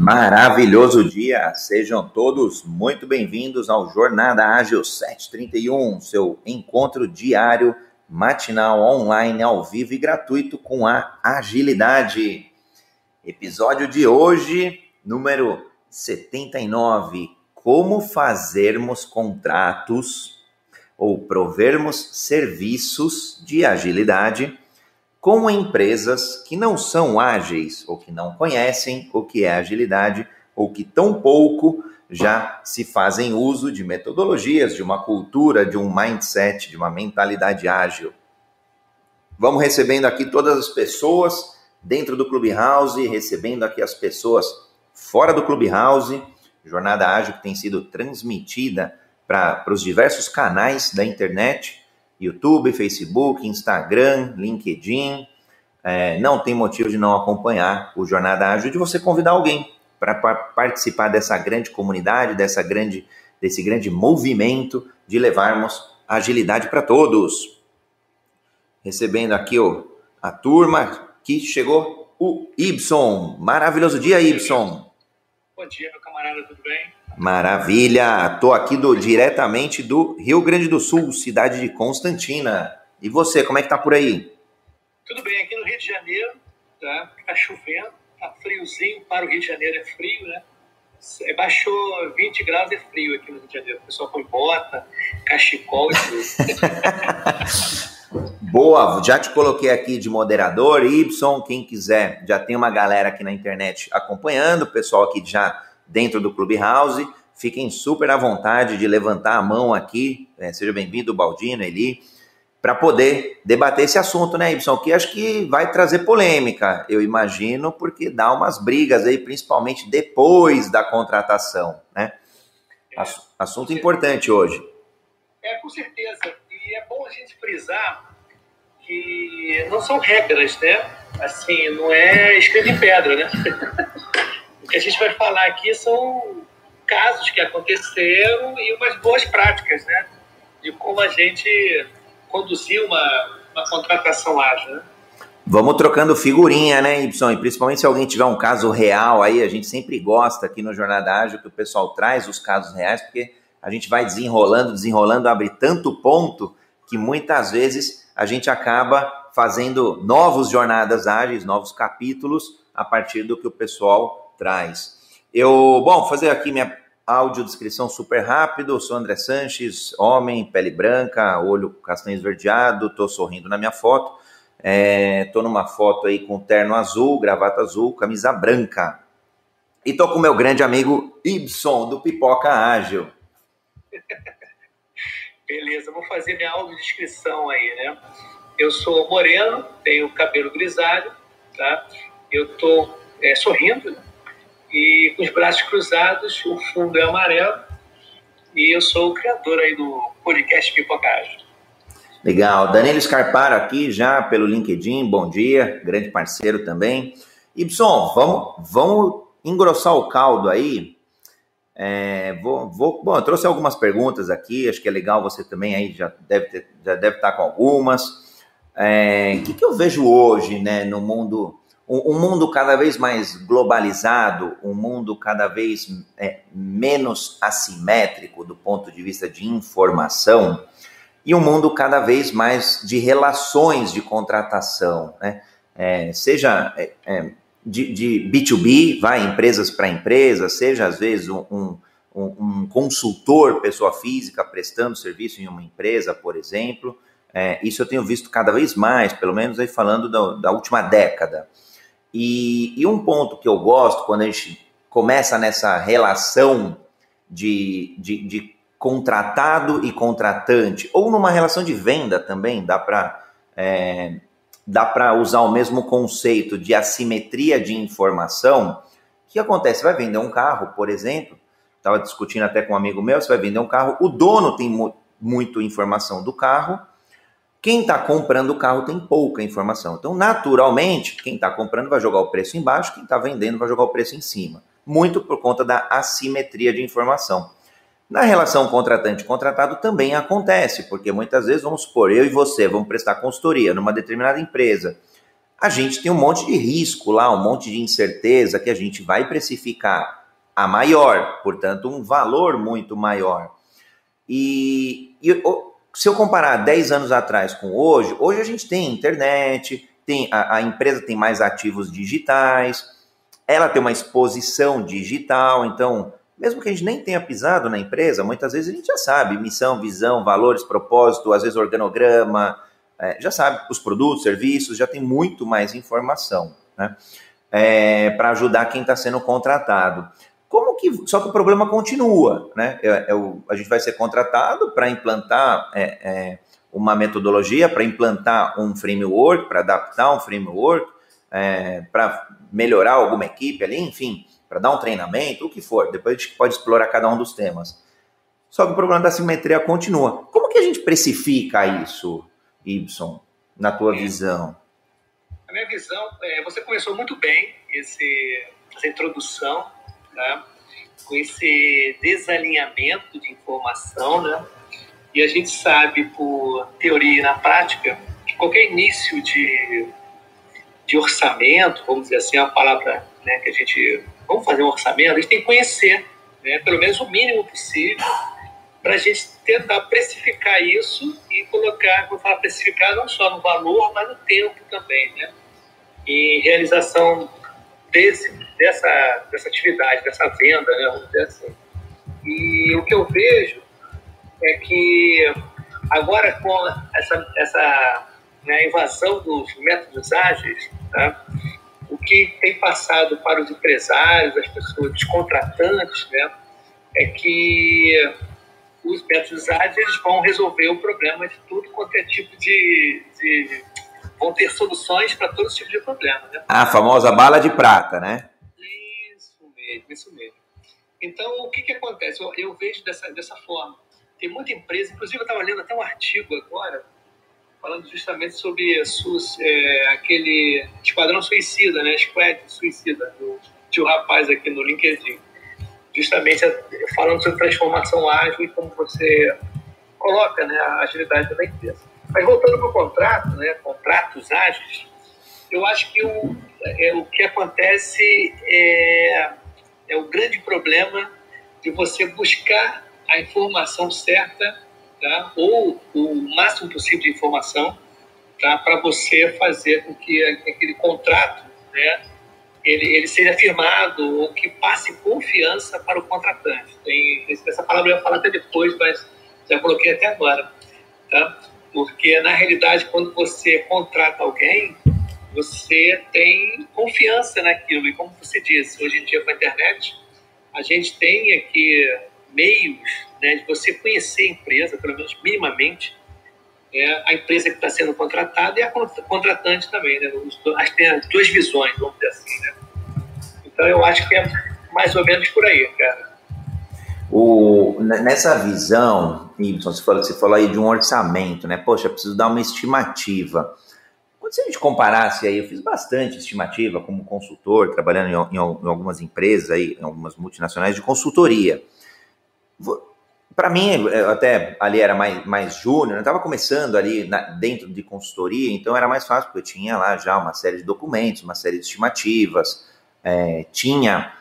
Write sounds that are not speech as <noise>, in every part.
Maravilhoso dia! Sejam todos muito bem-vindos ao Jornada Ágil 731, seu encontro diário, matinal, online, ao vivo e gratuito com a agilidade. Episódio de hoje, número 79. Como fazermos contratos ou provermos serviços de agilidade com empresas que não são ágeis, ou que não conhecem o que é agilidade, ou que tão pouco já se fazem uso de metodologias, de uma cultura, de um mindset, de uma mentalidade ágil. Vamos recebendo aqui todas as pessoas dentro do Clubhouse, recebendo aqui as pessoas fora do Clubhouse, jornada ágil que tem sido transmitida para os diversos canais da internet YouTube, Facebook, Instagram, LinkedIn. É, não tem motivo de não acompanhar o Jornada Ágil, de você convidar alguém para participar dessa grande comunidade, dessa grande, desse grande movimento de levarmos agilidade para todos. Recebendo aqui ó, a turma que chegou, o Ibson. Maravilhoso dia, Ibson. Bom dia, meu camarada, tudo bem? Maravilha! Estou aqui do, diretamente do Rio Grande do Sul, cidade de Constantina. E você, como é que tá por aí? Tudo bem, aqui no Rio de Janeiro, tá? Tá chovendo, tá friozinho, para o Rio de Janeiro é frio, né? É, baixou 20 graus, é frio aqui no Rio de Janeiro. O pessoal põe bota, cachecol e tudo. <laughs> Boa, já te coloquei aqui de moderador, Y, quem quiser, já tem uma galera aqui na internet acompanhando, o pessoal aqui já dentro do Clubhouse. Fiquem super à vontade de levantar a mão aqui. É, seja bem-vindo, Baldino, Eli, para poder debater esse assunto, né, Ibson? Que acho que vai trazer polêmica, eu imagino, porque dá umas brigas aí, principalmente depois da contratação, né? É, assunto importante hoje. É, com certeza. E é bom a gente frisar que não são regras, né? Assim, não é escrito em pedra, né? <laughs> que a gente vai falar aqui são casos que aconteceram e umas boas práticas, né? De como a gente conduzir uma, uma contratação ágil, né? Vamos trocando figurinha, né, Y? E principalmente se alguém tiver um caso real aí, a gente sempre gosta aqui no Jornada Ágil que o pessoal traz os casos reais, porque a gente vai desenrolando, desenrolando, abre tanto ponto que muitas vezes a gente acaba fazendo novos jornadas ágeis, novos capítulos, a partir do que o pessoal Eu, bom, fazer aqui minha audiodescrição super rápido. Eu sou André Sanches, homem, pele branca, olho castanho esverdeado, tô sorrindo na minha foto. É, tô numa foto aí com terno azul, gravata azul, camisa branca. E tô com meu grande amigo Ibson, do Pipoca Ágil. <laughs> Beleza, vou fazer minha audiodescrição aí, né? Eu sou moreno, tenho cabelo grisalho, tá? Eu tô é, sorrindo, e com os braços cruzados, o fundo é amarelo. E eu sou o criador aí do podcast Pipocagem. Legal. Danilo Scarparo aqui já pelo LinkedIn, bom dia, grande parceiro também. Ibson, vamos, vamos engrossar o caldo aí. É, vou, vou, bom, eu trouxe algumas perguntas aqui, acho que é legal você também aí já deve, ter, já deve estar com algumas. É, o que, que eu vejo hoje né, no mundo um, mundo cada vez mais globalizado, um mundo cada vez é, menos assimétrico do ponto de vista de informação e um mundo cada vez mais de relações de contratação, né? É, seja é, é de, de, B2B, vai empresas para empresas, seja às vezes um, um, um, consultor, pessoa física, prestando serviço em uma empresa, por exemplo. É, isso eu tenho visto cada vez mais, pelo menos aí falando da, da última década. E, e, um ponto que eu gosto quando a gente começa nessa relação de, de, de contratado e contratante, ou numa relação de venda também, dá para é, dá para usar o mesmo conceito de assimetria de informação. O que acontece? Vai vender um carro, por exemplo, estava discutindo até com um amigo meu, você vai vender um carro, o dono tem mu muito informação do carro, quem está comprando o carro tem pouca informação. Então, naturalmente, quem está comprando vai jogar o preço embaixo, quem está vendendo vai jogar o preço em cima. Muito por conta da assimetria de informação. Na relação contratante-contratado também acontece, porque muitas vezes, vamos supor, eu e você vamos prestar consultoria numa determinada empresa. a gente tem um monte de risco lá, um monte de incerteza que a gente vai precificar a maior, portanto, um valor muito maior. E, e se eu comparar 10 anos atrás com hoje, hoje a gente tem internet, tem a, a empresa tem mais ativos digitais, ela tem uma exposição digital, então mesmo que a gente nem tenha pisado na empresa, muitas vezes a gente já sabe missão, visão, valores, propósito, às vezes organograma, é, já sabe os produtos, serviços, já tem muito mais informação, né? É, para ajudar quem está sendo contratado. Como que. Só que o problema continua, né? É, é a gente vai ser contratado para implantar é, é, uma metodologia, para implantar um framework, para adaptar um framework, para melhorar alguma equipe ali, enfim para dar um treinamento, o que for. Depois a gente pode explorar cada um dos temas. Só que o problema da simetria continua. Como que a gente precifica isso, Ibson, na tua visão? A minha visão, é, você começou muito bem esse, essa introdução, né? com esse desalinhamento de informação, né? E a gente sabe por teoria e na prática que qualquer início de, de orçamento, vamos dizer assim, é uma palavra né, que a gente vamos fazer um orçamento, a gente tem que conhecer, né, pelo menos o mínimo possível, para a gente tentar precificar isso e colocar, quando fala precificar, não só no valor, mas no tempo também, né? Em realização desse, dessa, dessa atividade, dessa venda, né? Vamos dizer assim. E o que eu vejo é que agora com essa, essa né, invasão dos métodos ágeis, tá? o que tem passado para os empresários, as pessoas, os contratantes, né, é que os métodos ágeis vão resolver o problema de tudo quanto é tipo de, de vão ter soluções para todos os tipos de problema. Né? A famosa bala de prata, né? Mesmo, isso mesmo. Então, o que, que acontece? Eu, eu vejo dessa, dessa forma. Tem muita empresa, inclusive eu estava lendo até um artigo agora, falando justamente sobre SUS, é, aquele Esquadrão Suicida, né? Squad Suicida, do, de um rapaz aqui no LinkedIn. Justamente falando sobre transformação ágil e como você coloca né, a agilidade da empresa. Mas voltando para o contrato, né, contratos ágeis, eu acho que o, é, o que acontece é, é o grande problema de você buscar a informação certa tá? ou o máximo possível de informação tá? para você fazer com que aquele contrato né, ele, ele seja firmado ou que passe confiança para o contratante. Tem, essa palavra eu ia falar até depois, mas já coloquei até agora. Tá? Porque, na realidade, quando você contrata alguém, você tem confiança naquilo. E como você disse, hoje em dia com a internet, a gente tem aqui meios né, de você conhecer a empresa, pelo menos minimamente, é, a empresa que está sendo contratada e a contratante também. Né, as, tem as duas visões, vamos dizer assim. Né? Então eu acho que é mais ou menos por aí, cara. O, nessa visão, Ibson, você falou, você falou aí de um orçamento, né? Poxa, preciso dar uma estimativa. Quando se a gente comparasse aí, eu fiz bastante estimativa como consultor, trabalhando em, em, em algumas empresas aí, em algumas multinacionais de consultoria para mim, até ali era mais, mais júnior, eu estava começando ali na, dentro de consultoria, então era mais fácil, porque eu tinha lá já uma série de documentos, uma série de estimativas, é, tinha.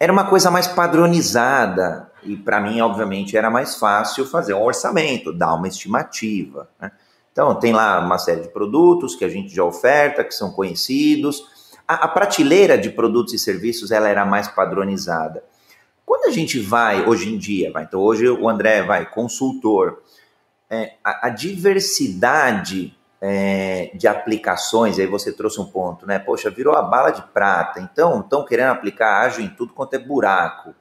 Era uma coisa mais padronizada, e para mim, obviamente, era mais fácil fazer um orçamento, dar uma estimativa. Né? Então, tem lá uma série de produtos que a gente já oferta, que são conhecidos. A, a prateleira de produtos e serviços ela era mais padronizada. Quando a gente vai, hoje em dia, vai, então hoje o André vai, consultor, é, a, a, diversidade é, de aplicações, aí você trouxe um ponto, né? Poxa, virou a bala de prata, então estão querendo aplicar ágil em tudo quanto é buraco.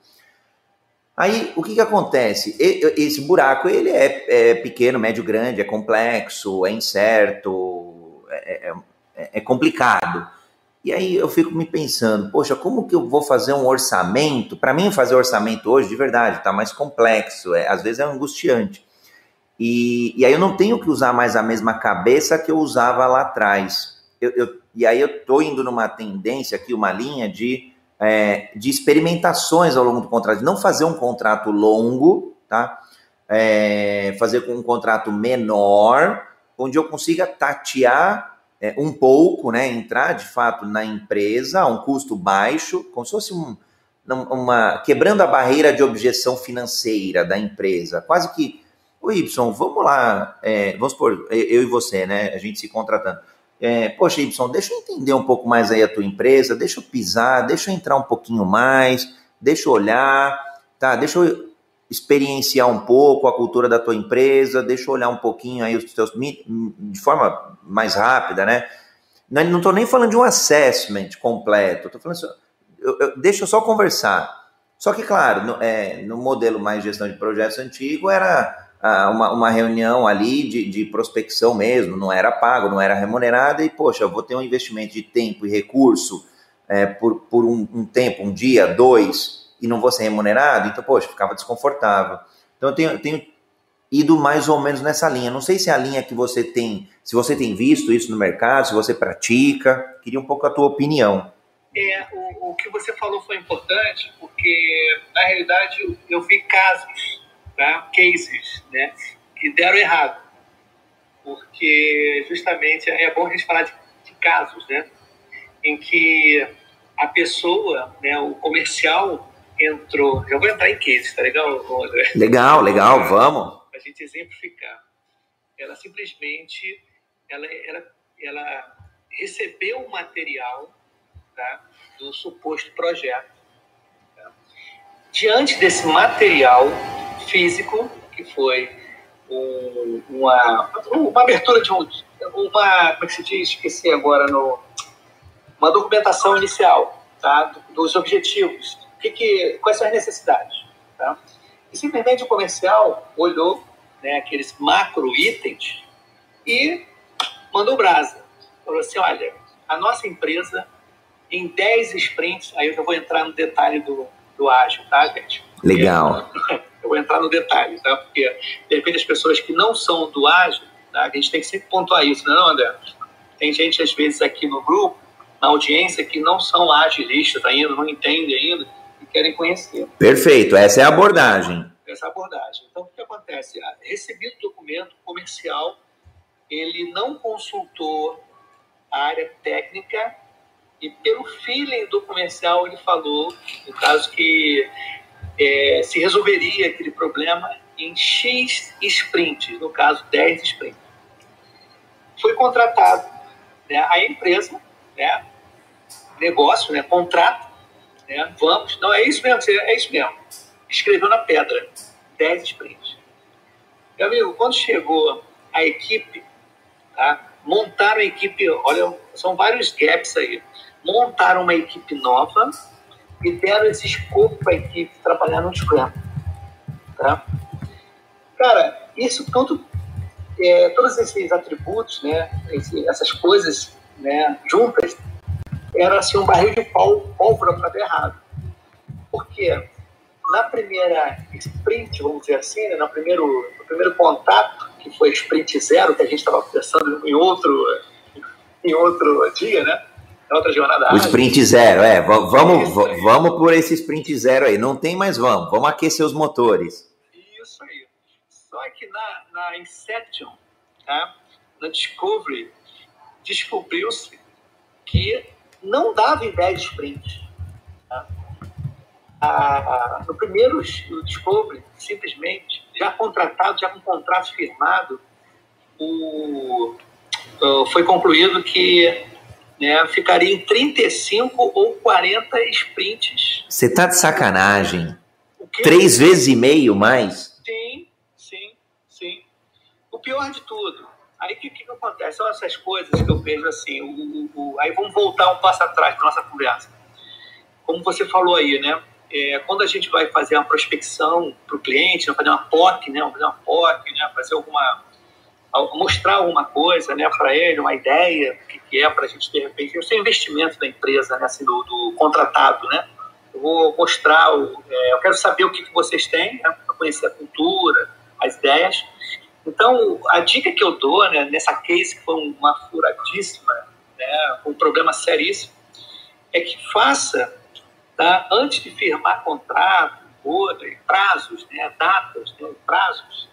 Aí, o que, que acontece? Esse buraco, ele é, é pequeno, médio, grande, é complexo, é incerto, é, é, é, é complicado. E aí eu fico me pensando, poxa, como que eu vou fazer um orçamento? Para mim, fazer orçamento hoje, de verdade, está mais complexo, é, às vezes é angustiante. E, e aí eu não tenho que usar mais a mesma cabeça que eu usava lá atrás. Eu, eu, e aí eu estou indo numa tendência aqui, uma linha de, é, de experimentações ao longo do contrato, não fazer um contrato longo, tá? É, fazer com um contrato menor, onde eu consiga tatear é, um pouco, né, entrar de fato na empresa a um custo baixo, como se fosse um, uma quebrando a barreira de objeção financeira da empresa, quase que o Y, vamos lá, é, vamos supor, eu e você, né, a gente se contratando. É, Poxa, Y, deixa eu entender um pouco mais aí a tua empresa, deixa eu pisar, deixa eu entrar um pouquinho mais, deixa eu olhar, tá? Deixa eu experienciar um pouco a cultura da tua empresa, deixa eu olhar um pouquinho aí os teus de forma mais rápida, né? Não estou nem falando de um assessment completo, estou falando eu, eu, deixa eu só conversar. Só que, claro, no, é, no modelo mais gestão de projetos antigo era ah, uma, uma reunião ali de, de prospecção mesmo, não era pago, não era remunerada, e, poxa, eu vou ter um investimento de tempo e recurso é, por, por um, um tempo, um dia, dois, e não vou ser remunerado, então, poxa, ficava desconfortável. Então, eu tenho, tenho ido mais ou menos nessa linha. Não sei se é a linha que você tem, se você tem visto isso no mercado, se você pratica. Queria um pouco a tua opinião. É, o, o que você falou foi importante, porque, na realidade, eu vi casos, tá? cases, né, que deram errado. Porque, justamente, é bom a gente falar de, de casos, né, em que a pessoa, né, o comercial, entrou. Já vou entrar em case, tá legal, André? Legal, legal, vamos. A gente exemplificar. Ela simplesmente ela, ela, ela recebeu o material tá, do suposto projeto. Tá? Diante desse material físico, que foi um, uma, uma abertura de um. Uma, como é que se diz? Esqueci agora. No, uma documentação inicial tá, dos objetivos que, que, quais são as necessidades. Tá? E simplesmente o comercial olhou né, aqueles macro itens e mandou brasa. Falou assim: olha, a nossa empresa, em 10 sprints, aí eu já vou entrar no detalhe do, do ágil, tá, gente? Legal. Eu <laughs> vou entrar no detalhe, tá? Porque, de repente, as pessoas que não são do ágil, tá? a gente tem que sempre pontuar isso, não é, André? Tem gente, às vezes, aqui no grupo, na audiência, que não são agilistas ainda, não entendem ainda, querem conhecer. Perfeito, essa é a abordagem. Essa é abordagem. Então, o que acontece? Ah, recebido o documento comercial, ele não consultou a área técnica e pelo feeling do comercial ele falou, no caso que é, se resolveria aquele problema em X sprints, no caso 10 sprints. Foi contratado né, a empresa, né, negócio, né, contrato, né? Vamos, não, é isso mesmo, é isso mesmo. Escreveu na pedra, 10 sprints. Meu amigo, quando chegou a equipe, tá? montaram a equipe, olha, são vários gaps aí. Montaram uma equipe nova e deram esse escopo para a equipe trabalhar no Scrum. Tá? Cara, isso tudo, é, todos esses atributos, né, esse, essas coisas né, juntas, era assim um barril de pólvora para dar errado. Porque na primeira sprint, vamos dizer assim, né, no, primeiro, no primeiro contato, que foi sprint zero, que a gente estava conversando em outro, em outro dia, né? Na outra jornada. O sprint zero, é. Vamos, vamos por esse sprint zero aí. Não tem mais vamos. Vamos aquecer os motores. Isso aí. Só que na, na Inception, tá? na Discovery, descobriu-se que não dava ideia de sprint. Tá? Ah, no primeiro Discovery, simplesmente, já contratado, já com contrato firmado, o, foi concluído que né, ficaria em 35 ou 40 sprints. Você tá de sacanagem. Três vezes e meio mais? Sim, sim, sim. O pior de tudo, Aí o que, que acontece? São essas coisas que eu vejo assim. O, o, o, aí vamos voltar um passo atrás da nossa conversa. Como você falou aí, né? É, quando a gente vai fazer uma prospecção para o cliente, fazer uma POC, né? Fazer uma POC, né? Fazer alguma mostrar alguma coisa, né, para ele, uma ideia, o que, que é para a gente de repente, o seu investimento da empresa, né, assim, do, do contratado, né? Eu vou mostrar, o, é, eu quero saber o que, que vocês têm, né, para conhecer a cultura, as ideias. Então, a dica que eu dou né, nessa case, que foi uma furadíssima, né, um problema seríssimo, é que faça, tá, antes de firmar contrato, prazos, né, datas, né, prazos,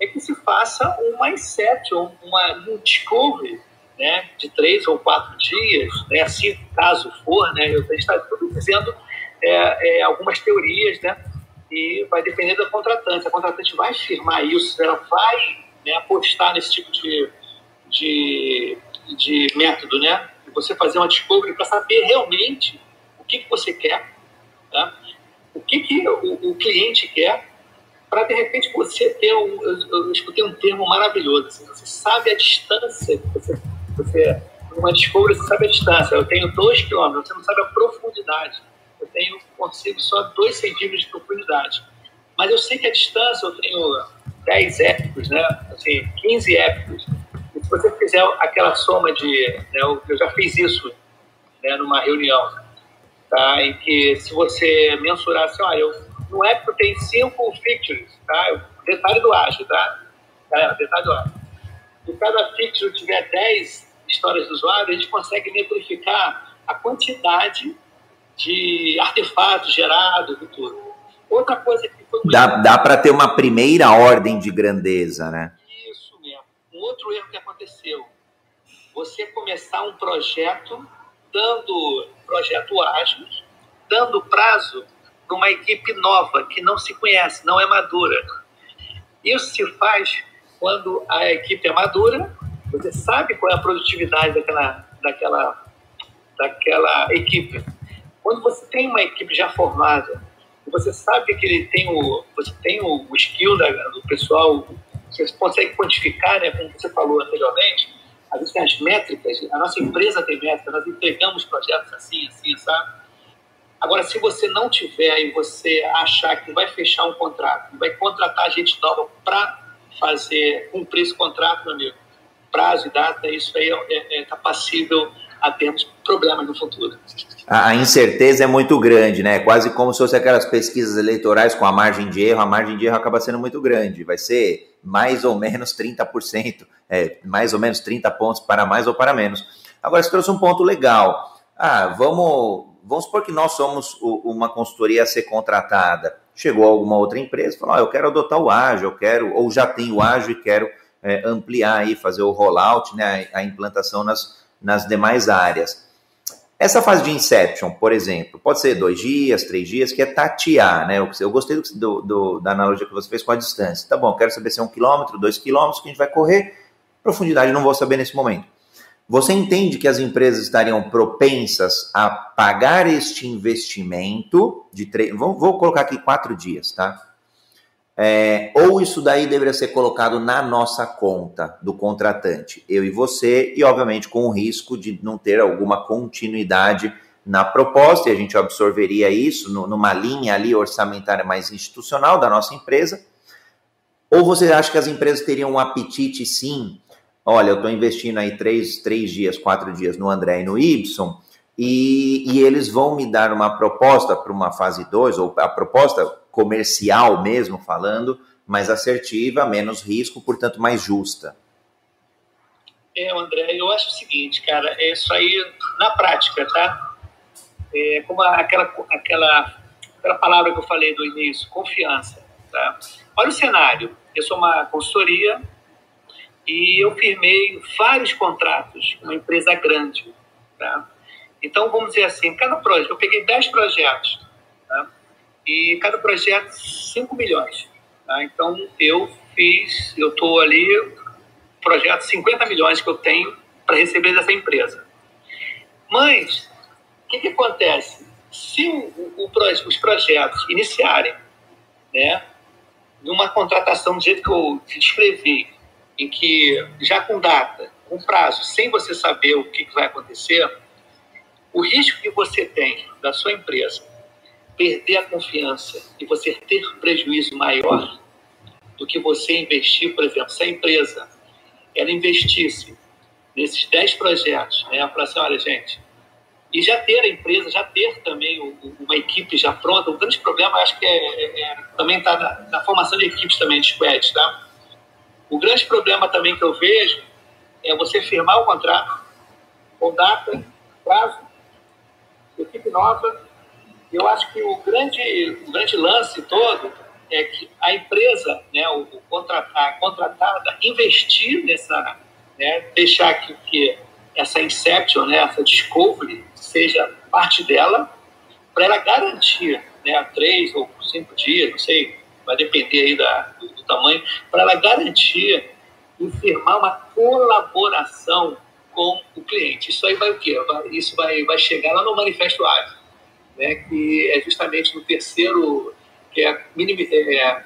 é que se faça uma inception, uma, um discovery né, de três ou quatro dias, né, assim, caso for, né, eu, está tudo dizendo é, é, algumas teorias, né, e vai depender da contratante. A contratante vai firmar isso, ela vai né, apostar nesse tipo de, de, de método, né, de você fazer uma discovery para saber realmente o que, que você quer, tá? o que, que o, o cliente quer, para de repente você ter um. Eu, eu escutei um termo maravilhoso, assim, você sabe a distância que você. você uma discovery, você sabe a distância. Eu tenho dois quilômetros, você não sabe a profundidade. Eu tenho, consigo só dois centímetros de profundidade. Mas eu sei que a distância, eu tenho 10 épicos, né? Assim, 15 épicos. E se você fizer aquela soma de. Né, eu já fiz isso né, numa reunião tá? em que se você mensurar assim, olha, eu, no Epic tem cinco features, tá? detalhe do ágil, tá? É, detalhe do ágil. Se cada feature tiver 10 histórias do usuário, a gente consegue metrificar a quantidade de artefatos gerados e tudo. Outra coisa que foi Dá, dá para ter uma primeira ordem de grandeza, né? Isso mesmo. Um outro erro que aconteceu. Você começar um projeto dando projeto ágil, dando prazo para uma equipe nova, que não se conhece, não é madura. Isso se faz quando a equipe é madura, você sabe qual é a produtividade daquela, daquela, daquela equipe. Quando você tem uma equipe já formada, você sabe que ele tem o, você tem o, o skill da, do pessoal, você consegue quantificar, né, como você falou anteriormente, às vezes tem as métricas, a nossa empresa tem métricas, nós entregamos projetos assim, assim, sabe? Agora, se você não tiver e você achar que vai fechar um contrato, vai contratar gente nova para fazer, cumprir esse contrato, meu amigo, prazo e data, isso aí está é, é, tá passível a termos problemas no futuro. A incerteza é muito grande, né? Quase como se fosse aquelas pesquisas eleitorais com a margem de erro, a margem de erro acaba sendo muito grande, vai ser mais ou menos 30%, é, mais ou menos 30 pontos para mais ou para menos. Agora, você trouxe um ponto legal. Ah, vamos, vamos supor que nós somos uma consultoria a ser contratada. Chegou alguma outra empresa e falou: ah, eu quero adotar o ágil, eu quero, ou já tenho o ágil e quero é, ampliar aí, fazer o rollout, né, a, implantação nas, nas demais áreas. Essa fase de inception, por exemplo, pode ser dois dias, três dias, que é tatear, né? Eu gostei do, do, da analogia que você fez com a distância. Tá bom, quero saber se é um quilômetro, dois quilômetros que a gente vai correr. Profundidade não vou saber nesse momento. Você entende que as empresas estariam propensas a pagar este investimento de três. Vou, vou colocar aqui quatro dias, tá? É, ou isso daí deveria ser colocado na nossa conta do contratante, eu e você, e obviamente com o risco de não ter alguma continuidade na proposta, e a gente absorveria isso numa linha ali orçamentária mais institucional da nossa empresa. Ou você acha que as empresas teriam um apetite sim? Olha, eu estou investindo aí três, três dias, quatro dias no André e no Y, e, e eles vão me dar uma proposta para uma fase 2, ou a proposta comercial mesmo falando, mais assertiva, menos risco, portanto mais justa. É, André, eu acho o seguinte, cara, é isso aí na prática, tá? É, como aquela, aquela, aquela palavra que eu falei do início, confiança, tá? Olha o cenário, eu sou uma consultoria e eu firmei vários contratos com uma empresa grande, tá? Então, vamos dizer assim, cada projeto, eu peguei 10 projetos, tá? e cada projeto 5 milhões. Tá? Então eu fiz, eu estou ali, projeto 50 milhões que eu tenho para receber dessa empresa. Mas o que, que acontece? Se o, o, os projetos iniciarem né, numa contratação do jeito que eu descrevi, em que já com data, com prazo, sem você saber o que, vai acontecer, o risco que você tem da sua empresa perder a confiança e você ter prejuízo maior do que você investir, por exemplo, se a empresa ela investisse nesses 10 projetos, né, para assim, olha, gente, e já ter a empresa, já ter também uma equipe já pronta, o grande problema acho que é, é, é também está na, na, formação de equipes também, de squads, tá? O grande problema também que eu vejo é você firmar o contrato com data, prazo, equipe nova, eu acho que o grande, o grande lance todo é que a empresa, né, o, o contratar, a contratada, investir nessa, né, deixar que, que essa inception, né, essa discovery, seja parte dela, para ela garantir né, três ou cinco dias, não sei, vai depender aí da, do, tamanho, para ela garantir e firmar uma colaboração com o cliente. Isso aí vai o quê? Isso vai, vai chegar lá no manifesto ágil, né, que é justamente no terceiro, que é, é,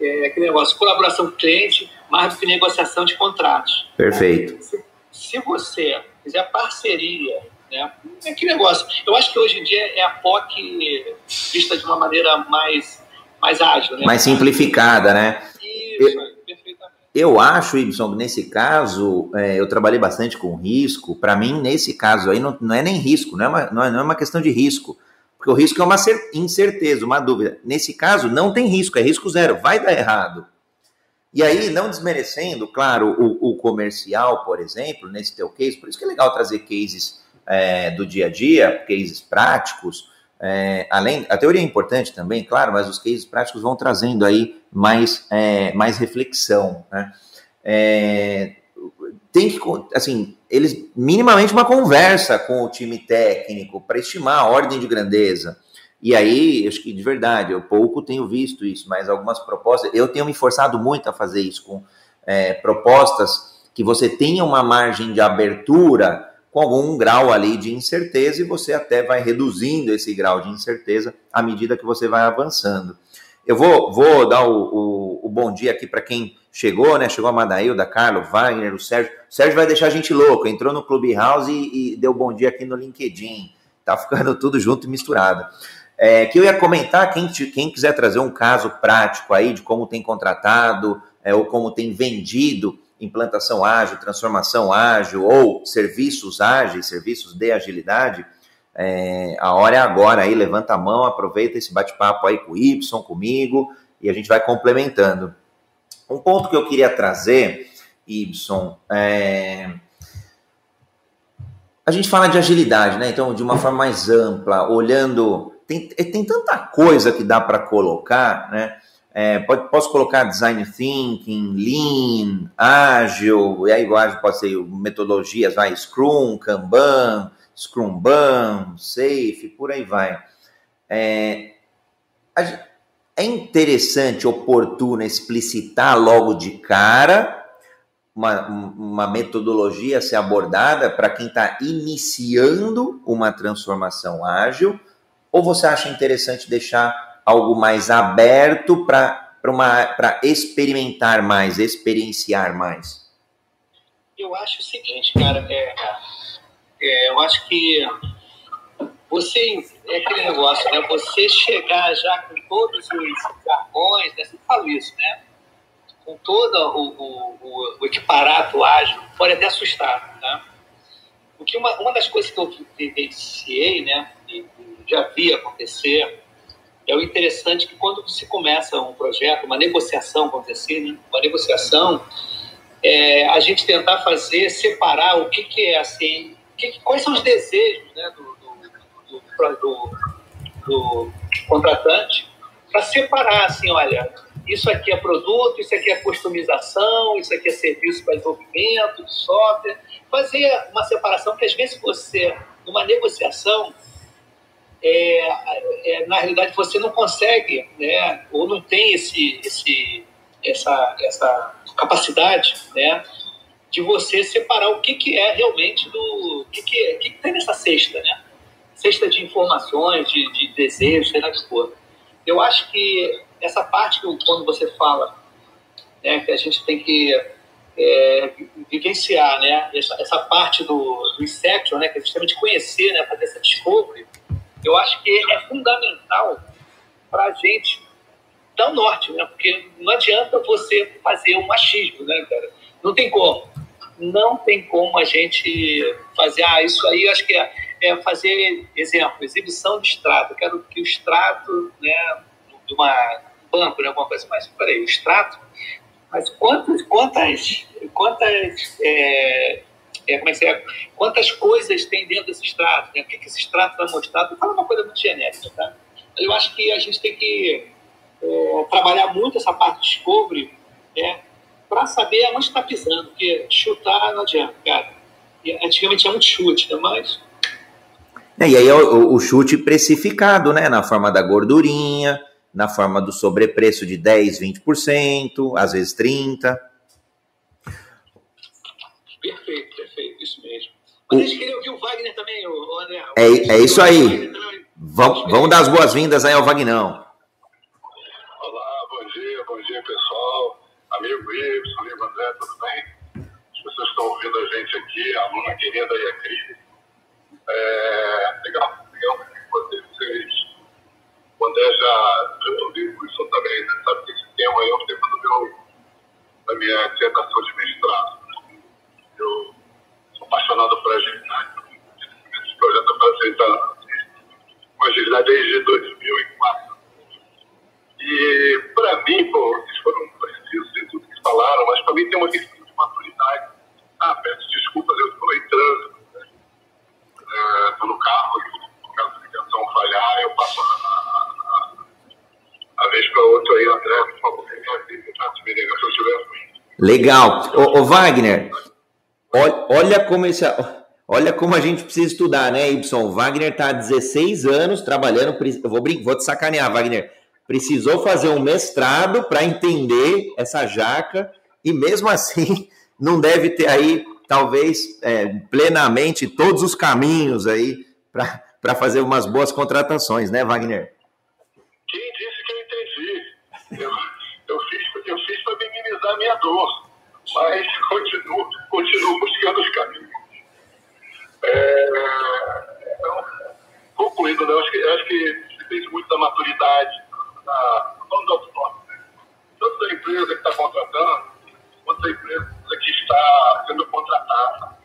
é aquele negócio, colaboração com o cliente, mais do que negociação de contratos. Perfeito. Se, se você fizer parceria, né, é que negócio. Eu acho que hoje em dia é a POC vista de uma maneira mais, mais ágil. Né? Mais simplificada, né? Isso, eu, perfeitamente. Eu acho, Ibson, que nesse caso, é, eu trabalhei bastante com risco. Para mim, nesse caso aí, não, não é nem risco, não é, uma, não, é, não é uma questão de risco. Porque o risco é uma incerteza, uma dúvida. Nesse caso, não tem risco, é risco zero, vai dar errado. E aí, não desmerecendo, claro, o, o, comercial, por exemplo, nesse teu case, por isso que é legal trazer cases é, do dia a dia, cases práticos. É, além, a teoria é importante também, claro, mas os cases práticos vão trazendo aí mais, é, mais reflexão. Né? É, tem que, assim, eles minimamente uma conversa com o time técnico para estimar a ordem de grandeza. E aí, acho que de verdade, eu pouco tenho visto isso, mas algumas propostas, eu tenho me forçado muito a fazer isso com é, propostas que você tenha uma margem de abertura com algum grau ali de incerteza e você até vai reduzindo esse grau de incerteza à medida que você vai avançando. Eu vou, vou dar o, o, o bom dia aqui para quem chegou, né? Chegou a Madailda, Carlos, Wagner, o Sérgio. O Sérgio vai deixar a gente louco, entrou no Clubhouse e, e deu bom dia aqui no LinkedIn. Tá ficando <laughs> tudo junto e misturado. É, que eu ia comentar, quem, quem quiser trazer um caso prático aí de como tem contratado é, ou como tem vendido implantação ágil, transformação ágil ou serviços ágeis, serviços de agilidade, é, a hora é agora aí, levanta a mão, aproveita esse bate-papo aí com o Y, comigo, e a gente vai complementando. Um ponto que eu queria trazer, Y, é, a gente fala de agilidade, né? Então, de uma forma mais ampla, olhando tem, é, tem tanta coisa que dá para colocar, né? É, pode, posso colocar design thinking, lean, ágil, e aí ágil pode ser metodologias, vai, Scrum, Kanban, Scrum Ban, Safe, por aí vai. É, é interessante, oportuno explicitar logo de cara uma, uma metodologia a ser abordada para quem está iniciando uma transformação ágil, ou você acha interessante deixar algo mais aberto para experimentar mais, experienciar mais? Eu acho o seguinte, cara, é, é, eu acho que você, é aquele negócio, né? Você chegar já com todos os jargões, né? Falo isso, né? Com todo o, o, o, equiparato ágil, pode até assustar, né? Porque uma, uma das coisas que eu vivenciei, né? E, já vi acontecer, é o interessante que quando você começa um projeto, uma negociação acontecer, né? uma negociação, é, a gente tentar fazer, separar o que, que é assim, que, quais são os desejos né, do, do, do, do contratante, para separar assim, olha, isso aqui é produto, isso aqui é customização, isso aqui é serviço para desenvolvimento de software, fazer uma separação que às vezes você, numa negociação, é, é, na realidade você não consegue, né, ou não tem esse, esse, essa, essa capacidade, né, de você separar o que, que é realmente do que que, que, que tem nessa cesta, né, cesta de informações, de, de desejos, sei lá que for. Eu acho que essa parte que quando você fala, né, que a gente tem que é, vivenciar, né, essa, essa parte do, do Inception, né, que é justamente conhecer, né, fazer essa discovery, eu acho que é fundamental para a gente dar o norte, né? Porque não adianta você fazer um machismo, né, cara? Não tem como. Não tem como a gente fazer, ah, isso aí acho que é, é fazer, exemplo, exibição de extrato. Eu quero que o extrato, né, de uma banco, né, alguma coisa, mas peraí, o extrato, mas quantas, quantas, quantas é, é, como é que é, quantas coisas tem dentro desse extrato, né? o que, que esse extrato vai mostrar. Fala uma coisa muito genérica, tá? Eu acho que a gente tem que é, trabalhar muito essa parte de discovery né? para saber aonde está pisando, porque chutar não adianta, cara. E antigamente é um chute, né? Mas. É, e aí é o, o, chute precificado, né? Na forma da gordurinha, na forma do sobrepreço de 10, 20%, às vezes 30%. Perfeito. Mas a gente queria ouvir o Wagner também, o André. É, é isso aí. Vamos, vamos dar as boas-vindas aí ao Vagnão. Olá, bom dia, bom dia pessoal. Amigo Ives, amigo André, tudo bem? As pessoas que estão ouvindo a gente aqui, a aluna querida e a Cris. É, legal, legal que vocês. O André já, já ouviu isso também, né? sabe que esse tema aí é o tema do meu, da minha dissertação de mestrado. Eu sou apaixonado por agilidade. Esse projeto apresenta com agilidade desde 2004. E, para mim, pô, vocês foram precisos em tudo que falaram, mas para mim tem uma questão de maturidade. Ah, peço desculpas, eu estou em trânsito, estou é, no carro, e a ligação falhar, eu passo a, a, a, vez para outro aí, André, por favor, tá? se eu estiver ruim. Legal. Ô, ô Wagner, olha, olha como esse Olha como a gente precisa estudar, né? O Wagner está há 16 anos trabalhando. Eu vou, vou te sacanear, Wagner. Precisou fazer um mestrado para entender essa jaca e mesmo <laughs> assim não deve ter aí, talvez, é, plenamente todos os caminhos aí para fazer umas boas contratações, né, Wagner? Quem disse que eu entendi? Eu, eu fiz, eu fiz para minimizar a minha dor, mas continuo, continuo buscando os caminhos. É, então, concluindo, né, acho que, acho que depende muito da maturidade, da, não do autónomo, né? tanto da empresa que está contratando, quanto da empresa que está sendo contratada.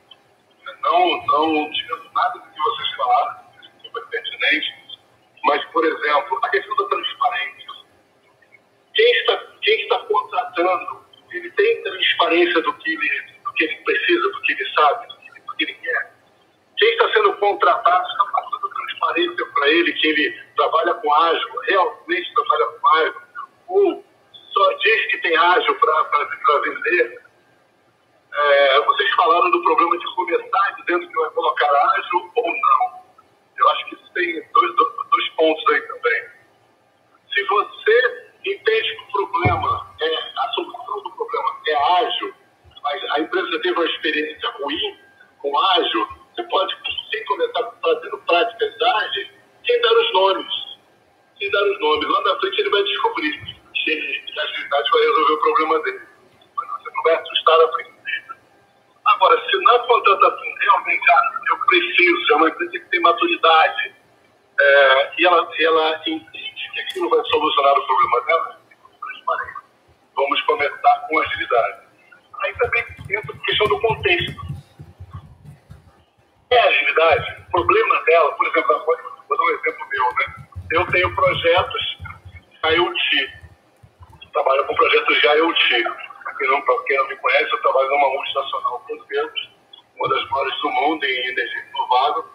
Não, não tirando nada do que vocês falaram, que é pertinente, mas, por exemplo, a questão da transparência. Quem está, quem está contratando, ele tem transparência do que ele, do que ele precisa, do que ele sabe, do que, do que ele quer quem está sendo contratado está passando transparência para ele que ele trabalha com ágil, realmente trabalha com ágil, ou só diz que tem ágil para vender. É, vocês falaram do problema de começar dizendo que vai colocar ágil ou não. Eu acho que isso tem dois, dois pontos aí também. Se você entende que o problema, é, a solução é ágil, mas a empresa teve uma experiência ruim com ágil, você pode, sem começar fazendo práticas ágeis, sem dar os nomes. Sem dar os nomes. Lá na frente ele vai descobrir que a agilidade vai resolver o problema dele. Mas você não vai assustar a frente. Agora, se na contratação realmente ah, eu preciso, é uma empresa que tem maturidade, é, e ela, ela entende que aquilo vai solucionar o problema dela, vamos começar com agilidade. Aí também entra a questão do contexto é agilidade. O problema dela, por exemplo, vou dar um exemplo meu, né? Eu tenho projetos IoT. Trabalho com projetos de IoT. Quem, não, quem não me conhece, eu trabalho numa multinacional brasileira, uma das maiores do mundo em energia renovável.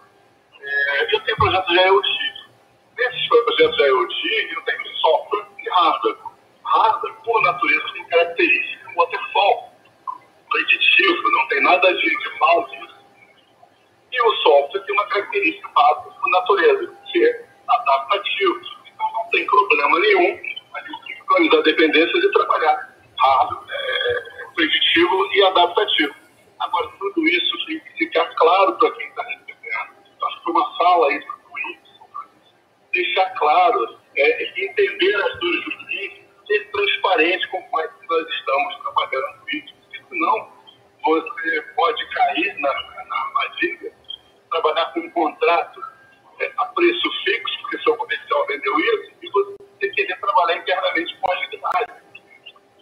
É, eu tenho projetos de IoT. Nesses projetos de IoT, eu tenho software e hardware. Hardware, por natureza, tem característica waterfall, preditivo, não tem nada de, de mal disso e o software tem uma característica básica por natureza, que é adaptativo. Então não tem problema nenhum a gente sincronizar dependências e trabalhar rápido, é, preditivo e adaptativo. Agora, tudo isso tem que ficar claro para quem está recebendo. Acho que uma fala aí para o deixar claro, é, entender as do cliente, ser transparente com é que nós estamos trabalhando com isso, senão você pode cair na, na armadilha trabalhar com um contrato é, a preço fixo, porque seu comercial vendeu isso, e você querer trabalhar internamente com agilidade.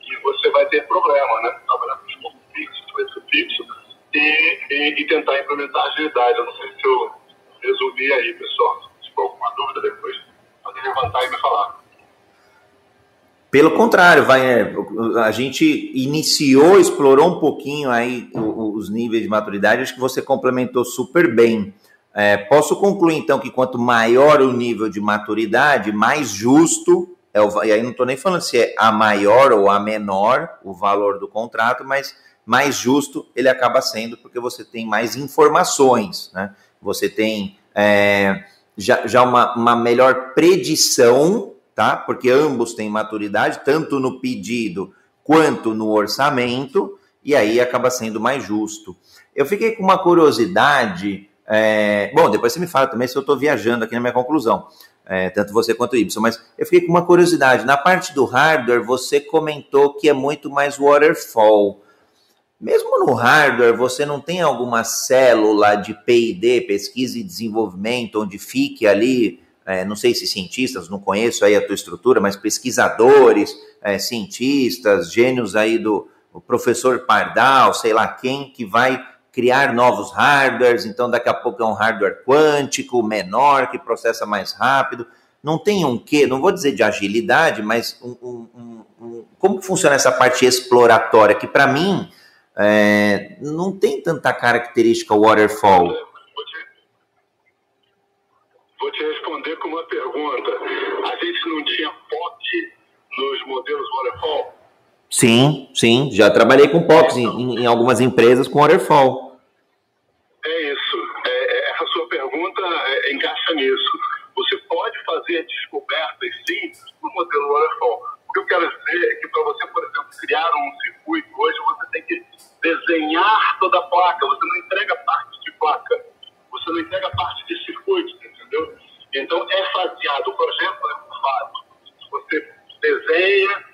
E você vai ter problema, né? Trabalhar com escopo fixo, preço fixo, e, e, e, tentar implementar agilidade. Eu não sei se eu resumi aí, pessoal. Se for alguma dúvida, depois pode levantar e me falar. Pelo contrário, vai, é, a gente iniciou, explorou um pouquinho aí os níveis de maturidade, acho que você complementou super bem. É, posso concluir então que quanto maior o nível de maturidade, mais justo é o, e aí não estou nem falando se é a maior ou a menor o valor do contrato, mas mais justo ele acaba sendo, porque você tem mais informações, né? Você tem é, já, já uma, uma melhor predição, tá? Porque ambos têm maturidade, tanto no pedido quanto no orçamento, e aí acaba sendo mais justo. Eu fiquei com uma curiosidade. É... Bom, depois você me fala também se eu estou viajando aqui na minha conclusão é, tanto você quanto o Y. Mas eu fiquei com uma curiosidade. Na parte do hardware, você comentou que é muito mais waterfall. Mesmo no hardware, você não tem alguma célula de P&D, pesquisa e desenvolvimento, onde fique ali, é, não sei se cientistas, não conheço aí a tua estrutura, mas pesquisadores, é, cientistas, gênios aí do professor Pardal, sei lá quem, que vai criar novos hardwares, então daqui a pouco é um hardware quântico, menor, que processa mais rápido. Não tem um quê, não vou dizer de agilidade, mas um, um, um, como funciona essa parte exploratória, que para mim é, não tem tanta característica waterfall. Vou te com uma pergunta. A gente não tinha POC nos modelos waterfall? Sim, sim. Já trabalhei com POCs em, em algumas empresas com waterfall. É isso. É, é, essa sua pergunta é, encaixa nisso. Você pode fazer descobertas, sim, no modelo waterfall. O que eu quero dizer é que para você, por exemplo, criar um circuito hoje, você tem que desenhar toda a placa. Você não entrega parte de placa. Você não entrega parte de circuito, entendeu? Então, é faseado. O projeto é um fase. Você desenha,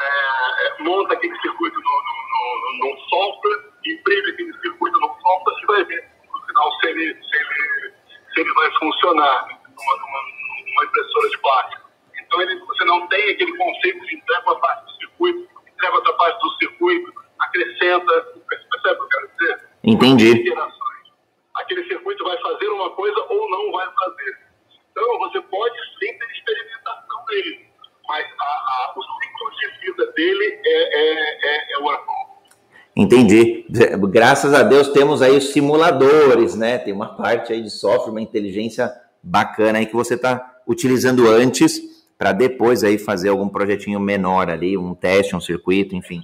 é, monta aquele circuito no, no, no, no software, imprime aquele circuito no software e vai ver no final se ele, se ele, se ele vai funcionar numa, numa, numa impressora de plástico. Então ele, você não tem aquele conceito de entrega uma parte do circuito, entrega outra parte do circuito, acrescenta. Percebe o que eu quero dizer? Entendi. Aquele circuito vai fazer uma coisa ou não vai fazer. Então você pode sim ter experimentação dele, mas a, a, o ciclo de vida dele é, é, é, é o Entendi. Graças a Deus temos aí os simuladores, né? Tem uma parte aí de software, uma inteligência bacana aí que você está utilizando antes para depois aí fazer algum projetinho menor ali, um teste, um circuito, enfim.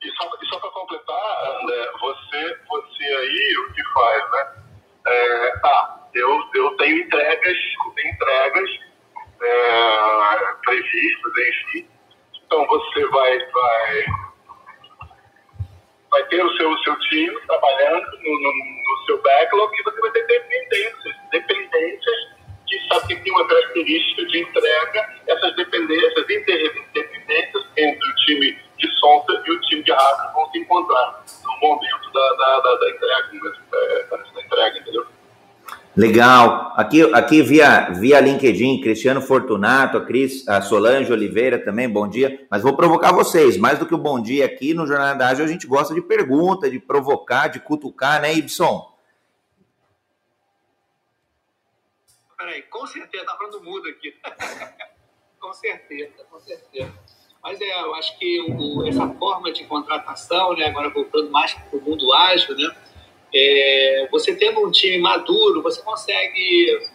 E só, só para completar, André, você, você aí o que faz, né? É, tá, eu, eu tenho entregas, entregas é, previstas, enfim. Então você vai, vai vai ter o seu, o seu time trabalhando no, no, no, seu backlog e você vai ter dependências, dependências que sabe que tem uma característica de entrega, essas dependências, interdependências entre o time de software e o time de hardware vão se encontrar no momento da, da, da, da entrega, é, da entrega, entendeu? Legal. Aqui, aqui via, via LinkedIn, Cristiano Fortunato, a, Cris, a Solange Oliveira também, bom dia. Mas vou provocar vocês. Mais do que o bom dia aqui no Jornal da Ágil, a gente gosta de pergunta, de provocar, de cutucar, né, Ibson? Peraí, com certeza, tá falando mudo aqui. <laughs> com certeza, com certeza. Mas é, eu acho que o, essa forma de contratação, né, agora voltando mais para o mundo ágil, né? É, você tendo um time maduro, você consegue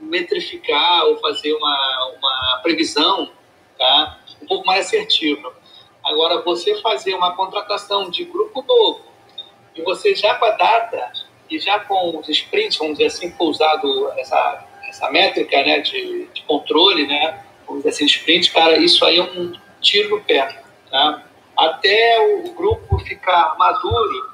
metrificar ou fazer uma, uma previsão tá? um pouco mais assertiva. Agora, você fazer uma contratação de grupo novo e você já com a data e já com os sprints, vamos dizer assim, pousado essa, essa métrica né, de, de controle, né, vamos dizer assim, sprint, cara, isso aí é um tiro no pé. Tá? Até o grupo ficar maduro,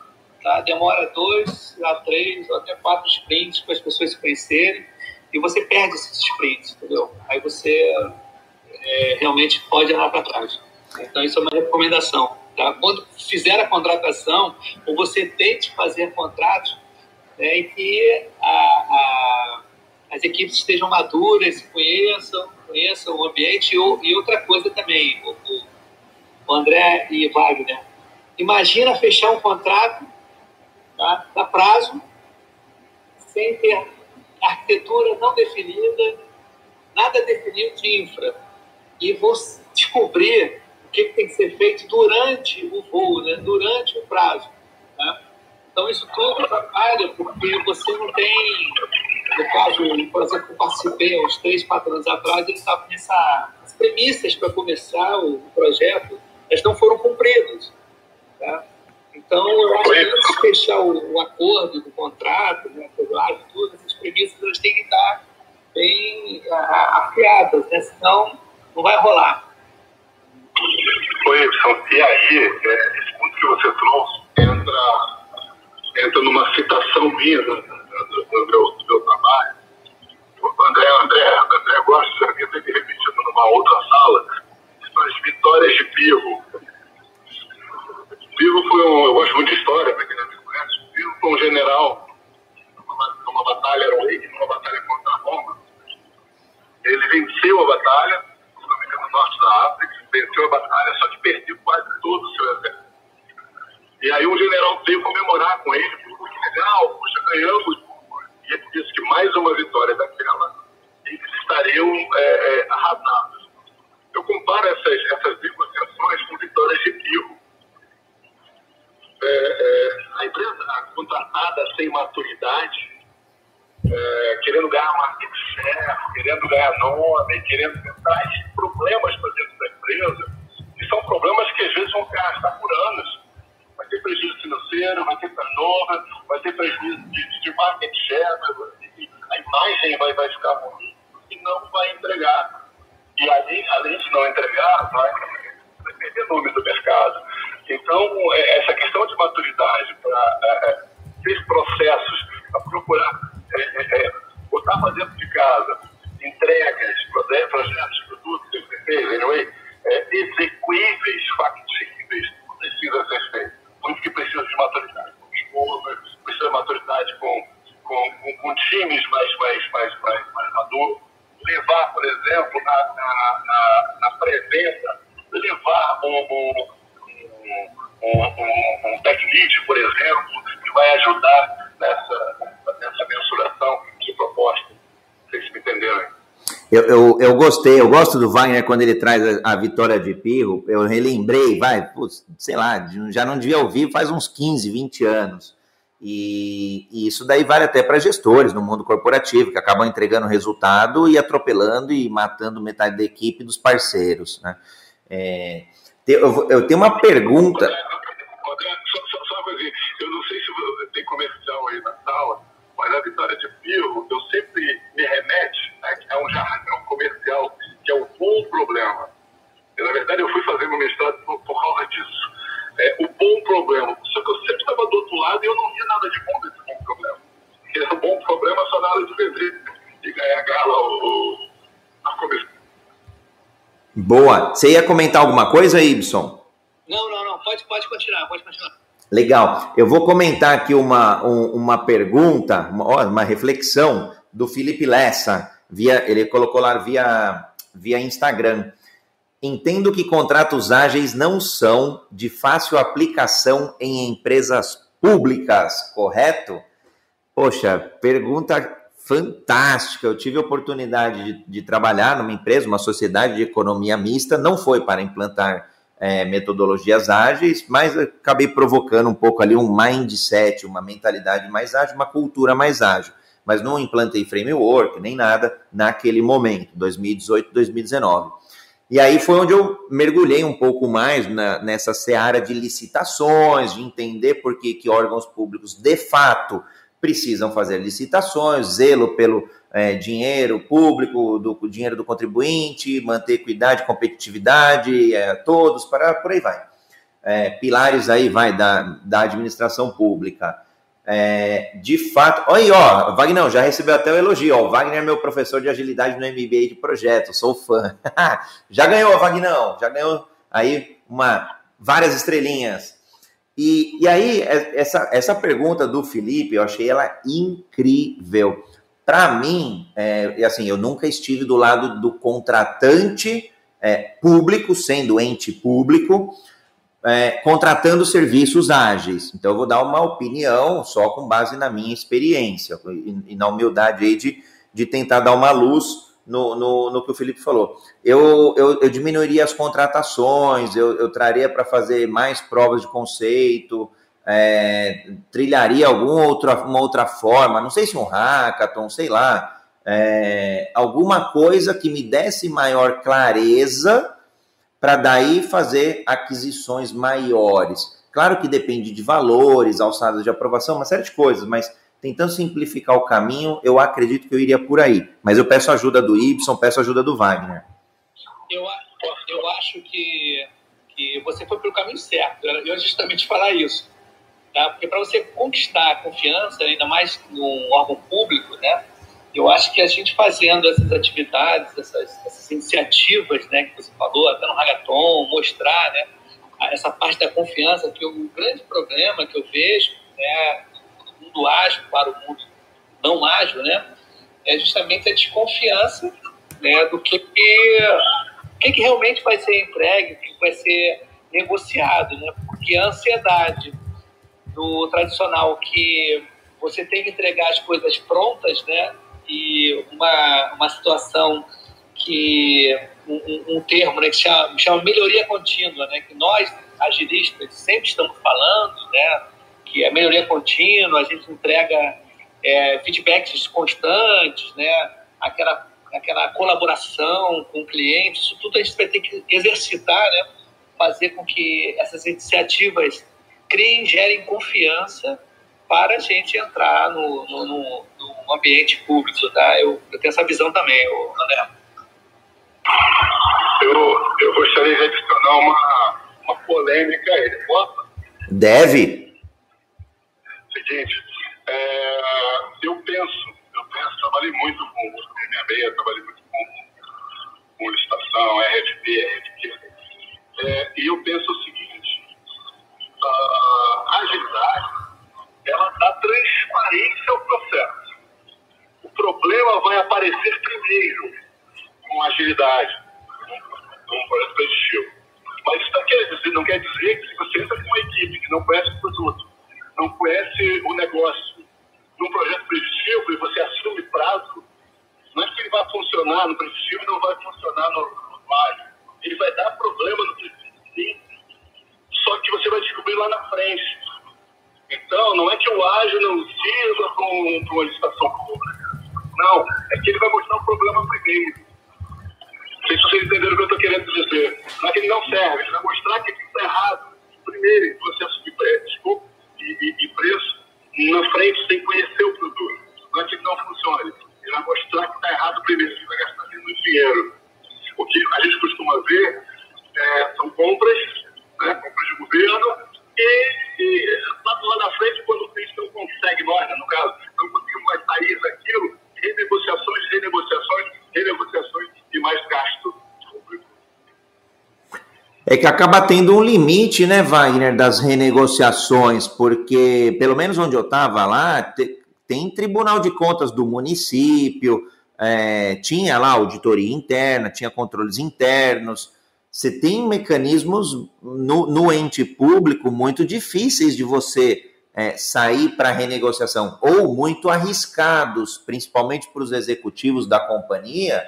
Tá? Demora dois a três ou até quatro sprints para as pessoas se conhecerem e você perde esses sprints, entendeu? Aí você é, realmente pode andar para trás. Então, isso é uma recomendação. Tá? Quando fizer a contratação, ou você tente fazer contratos né, em que a, a, as equipes estejam maduras, se conheçam, conheçam o ambiente. E, e outra coisa também, o, o André e Wagner, imagina fechar um contrato tá? dá prazo, sem ter arquitetura não definida, nada definido de infra. E vou descobrir o que tem que ser feito durante o voo, né? durante o prazo. Tá? Então, isso tudo trabalha porque você não tem. No caso, por exemplo, eu participei uns três, quatro anos atrás, ele estava nessa. As premissas para começar o projeto, elas não foram cumpridas. Então, eu acho que antes de fechar o, o acordo do contrato, né, tudo, essas premissas elas têm que estar bem afiadas, né? senão não vai rolar. Foi, e aí, é, esse ponto que você trouxe entra, entra numa citação minha do, do, do, meu, do meu trabalho. O André, André, André gosta de ter repetido numa outra sala, as vitórias de Pirro. Pirro foi um, eu gosto muito de história, para quem não me conhece, Pirro foi um general numa, batalha heroíca, numa batalha contra Roma. Ele venceu a batalha, no norte da África, venceu a batalha, só que perdeu quase todo o seu exército. E aí um general veio comemorar com ele, falou, que legal, puxa, ganhamos. E ele disse que mais uma vitória daquela, eles estariam é, é, arrasados. Eu comparo essas, essas negociações com vitórias de Pirro. É, é, a empresa contratada sem maturidade, é, querendo ganhar market share, querendo ganhar nome, querendo traz problemas para dentro da empresa, e são problemas que às vezes vão gastar por anos. Vai ter prejuízo financeiro, vai ter turnover, vai ter prejuízo de, de market share, a imagem vai, vai ficar ruim e não vai entregar. E além, além de não entregar, vai, vai perder nome do mercado. Então, é, essa questão de maturidade para é, é, ter processos, para procurar é, é, é botar para dentro de casa entregas, projetos, produtos, etc., anyway, é, execuíveis, factíveis, precisa ser feito. Muito que precisa de maturidade com esposa, precisa de maturidade com, com, com, com times mais, mais, mais, mais, mais maduros. Levar, por exemplo, na, na, na, na pré-venda, levar um, um, um, um, um tech lead, por exemplo, que vai ajudar nessa, nessa mensuração de proposta. Vocês me entenderam? Eu, eu, eu, gostei, eu gosto do Wagner quando ele traz a, a vitória de Pirro. Eu relembrei, vai, putz, sei lá, já não devia ouvir faz uns 15, 20 anos. E, e isso daí vale até para gestores no mundo corporativo, que acabam entregando resultado e atropelando e matando metade da equipe dos parceiros. Né? É, eu, eu, tenho uma pergunta. André, André só, só, só uma coisinha, eu não sei se tem comercial aí na sala mas a vitória de Pirro, eu sempre me remete, né, que é um jargão comercial, que é o bom problema. E, na verdade, eu fui fazer meu mestrado por, por causa disso. É, o bom problema. Só que eu sempre estava do outro lado e eu não via nada de bom desse bom problema. Porque o bom problema só na hora de vender e ganhar gala ou, a comissão. Boa. Você ia comentar alguma coisa, Ibson? Não, não, não. Pode, pode continuar, pode continuar. Legal. Eu vou comentar aqui uma, um, uma pergunta, uma, uma, reflexão do Felipe Lessa. Via, ele colocou lá via, via Instagram. Entendo que contratos ágeis não são de fácil aplicação em empresas públicas, correto? Poxa, pergunta fantástica. Eu tive a oportunidade de, de trabalhar numa empresa, uma sociedade de economia mista, não foi para implantar é, metodologias ágeis, mas acabei provocando um pouco ali um mindset, uma mentalidade mais ágil, uma cultura mais ágil. Mas não implantei framework nem nada naquele momento, 2018, 2019. E aí foi onde eu mergulhei um pouco mais na, nessa seara de licitações, de entender por que, que órgãos públicos de fato precisam fazer licitações, zelo pelo é, dinheiro público, do dinheiro do contribuinte, manter equidade, competitividade, é, todos, para por aí vai. É, pilares aí, vai, da, da administração pública. É, de fato, olha aí, ó, Wagner, já recebeu até o elogio, ó, o Wagner é meu professor de agilidade no MBA de projeto, sou fã. <laughs> já ganhou, Wagner, já ganhou aí uma, várias estrelinhas. E, e aí, é, essa, essa pergunta do Felipe, eu achei ela incrível. Para mim, é, assim, eu nunca estive do lado do contratante é, público, sendo ente público, é, contratando serviços ágeis. Então, eu vou dar uma opinião só com base na minha experiência e, e na humildade aí de, de tentar dar uma luz no, no, no que o Felipe falou. Eu, eu, eu diminuiria as contratações, eu, eu traria para fazer mais provas de conceito, é, trilharia alguma outra, uma outra forma, não sei se um hackathon, sei lá, é, alguma coisa que me desse maior clareza para daí fazer aquisições maiores. Claro que depende de valores, alçadas de aprovação, uma série de coisas, mas tentando simplificar o caminho, eu acredito que eu iria por aí. Mas eu peço ajuda do Y, peço ajuda do Wagner. Eu, eu acho que, que você foi pelo caminho certo. Eu ia justamente falar isso. Tá? Porque para você conquistar a confiança, ainda mais num órgão público, né? eu acho que a gente fazendo essas atividades, essas, essas iniciativas né, que você falou, até no Hagaton, mostrar né, essa parte da confiança, que o grande problema que eu vejo no mundo ágil para o mundo não ágil, né, é justamente a desconfiança né, do que, que, que realmente vai ser entregue, o que vai ser negociado, né, porque a ansiedade do tradicional que você tem que entregar as coisas prontas, né, e uma, uma situação que um, um termo né, que chama, chama melhoria contínua, né, que nós agilistas sempre estamos falando, né, que é melhoria contínua, a gente entrega é, feedbacks constantes, né, aquela aquela colaboração com o cliente, isso tudo a gente vai ter que exercitar, né, fazer com que essas iniciativas criem, gerem confiança para a gente entrar no, no, no, no ambiente público, tá? Eu, eu, tenho essa visão também, André. Eu, eu gostaria de adicionar uma, uma polêmica aí? Deve. Seguinte, é, eu penso, eu penso, trabalhei muito com MMA, trabalhei muito com, licitação, RFP, RFP, é, e eu penso o seguinte, a agilidade ela dá transparência ao processo. O problema vai aparecer primeiro com agilidade, com projeto preditivo. Mas isso não quer, dizer, não quer dizer que você entra com uma equipe que não conhece o produto, não conhece o negócio, num projeto preditivo e você assume prazo, não é que ele vai funcionar no preditivo e não vai funcionar no, no Ele vai dar problema no sim. Só que você vai descobrir lá na frente então, não é que o ágil não sirva para uma licitação pública. Não, é que ele vai mostrar o problema primeiro. Não sei se vocês entenderam o que eu estou querendo dizer. Não é que ele não serve, ele vai mostrar que está errado primeiro em processo de preço e, e, e preço na frente sem conhecer o produto. Não é que ele não funcione. Ele vai mostrar que está errado primeiro, ele vai gastar menos dinheiro. O que a gente costuma ver é, são compras, né, compras de governo, e, lá na frente, quando o cliente não consegue, nós, né, no caso, não conseguimos mais sair daquilo, renegociações, renegociações, renegociações e mais gasto É que acaba tendo um limite, né, Wagner, das renegociações, porque, pelo menos onde eu estava lá, te, tem Tribunal de Contas do município, é, tinha lá auditoria interna, tinha controles internos, você tem mecanismos no, no ente público muito difíceis de você é, sair para renegociação, ou muito arriscados, principalmente para os executivos da companhia,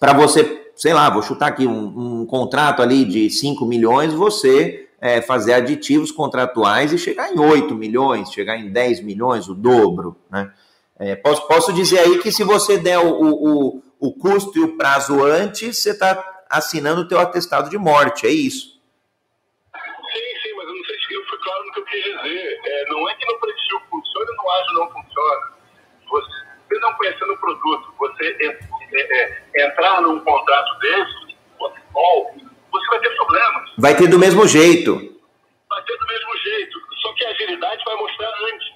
para você, sei lá, vou chutar aqui um, um, contrato ali de 5 milhões, você é, fazer aditivos contratuais e chegar em 8 milhões, chegar em 10 milhões, o dobro, né? É, posso, posso dizer aí que se você der o, o, o custo e o prazo antes, você está assinando o teu atestado de morte, é isso. Sim, sim, mas eu não sei se eu fui claro no que eu quis dizer. É, não é que no prestio funciona no ágil não funciona. Você não conhecendo o produto, você é, é, é, entrar num contrato desse, você vai ter problemas. Vai ter do mesmo jeito. Vai ter do mesmo jeito. Só que a agilidade vai mostrar antes.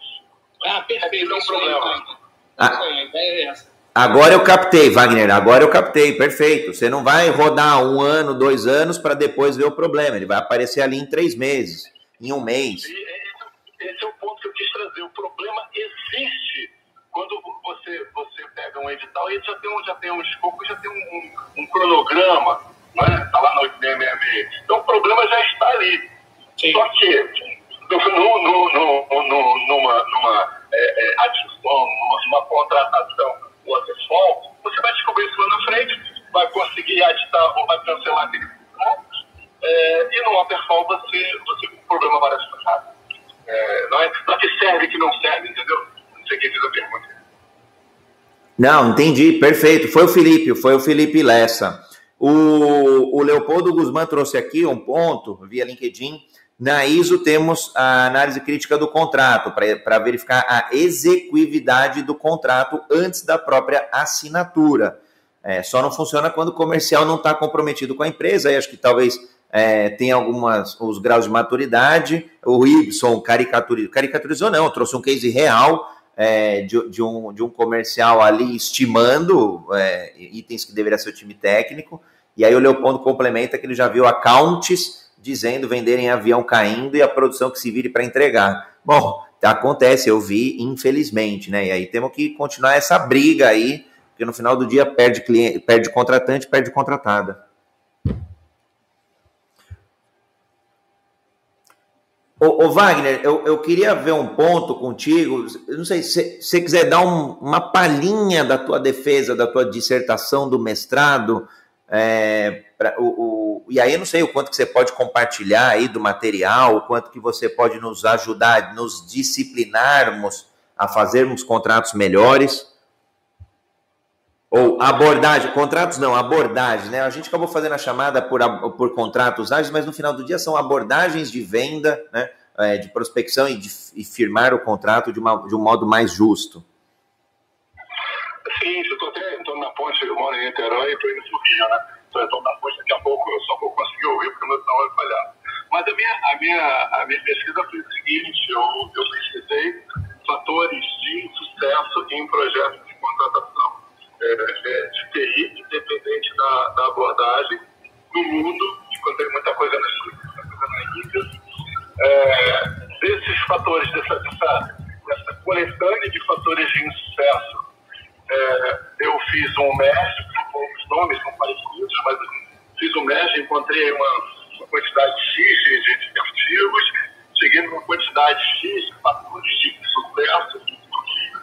Ah, perfeito. É um problema. Ah. É essa. Agora eu captei, Wagner, agora eu captei, perfeito. Você não vai rodar um ano, dois anos para depois ver o problema. Ele vai aparecer ali em três meses, em um mês. Esse é o ponto que eu quis trazer. O problema existe quando você, você pega um edital e já tem um, já tem um escopo, já tem um, um, um cronograma, está né? Tá lá no MME. Então o problema já está ali. Sim. Só que no, no, no, no numa, numa é, é, adição, numa, numa contratação waterfall, você vai descobrir isso lá na frente, vai conseguir aditar ou vai cancelar aquele contrato, é, e no waterfall você, você o problema vai ser É, não, é, é que serve que não serve, entendeu? Não sei quem fez a pergunta. Não, entendi, perfeito. Foi o Felipe, foi o Felipe Lessa. O, o Leopoldo Guzmán trouxe aqui um ponto via LinkedIn Na ISO temos a análise crítica do contrato, para verificar a execuividade do contrato antes da própria assinatura. É, só não funciona quando o comercial não está comprometido com a empresa, acho que talvez é, tenha algumas os graus de maturidade. O Ibson caricaturizou, caricaturizou não, trouxe um case real é, de, de, um, de um comercial ali estimando é, itens que deveria ser o time técnico, e aí o Leopoldo complementa que ele já viu accounts dizendo venderem avião caindo e a produção que se vire para entregar. Bom, acontece, eu vi, infelizmente, né? E aí temos que continuar essa briga aí, porque no final do dia perde cliente, perde contratante, perde contratada. Ô, ô Wagner, eu, eu, queria ver um ponto contigo. Eu não sei se você quiser dar um, uma palhinha da tua defesa, da tua dissertação do mestrado. É, pra, o, o, e aí eu não sei o quanto que você pode compartilhar aí do material, o quanto que você pode nos ajudar, nos disciplinarmos a fazermos contratos melhores. Ou abordagem, contratos não, abordagem, né? A gente acabou fazendo a chamada por, por contratos ágeis, mas no final do dia são abordagens de venda, né? É, de prospecção e de e firmar o contrato de, uma, de um modo mais justo. Sim, eu estou até entrando na ponte, eu moro em Niterói e estou indo para o Rio, né? Estou entrando na ponte, daqui a pouco eu só vou conseguir ouvir porque meu sinal vai falhar. Mas a minha, a minha, a minha pesquisa foi o seguinte, eu, eu pesquisei fatores de sucesso em projetos de contratação é, é, de TI, independente da, da abordagem, no mundo, encontrei muita coisa na China, na Índia, é, desses fatores, dessa, dessa, dessa coletânea de fatores de insucesso, é, eu fiz um MES, os nomes são parecidos, mas fiz um MES, encontrei uma, uma quantidade X de, de, de artigos, cheguei numa quantidade X de fatores de sucesso,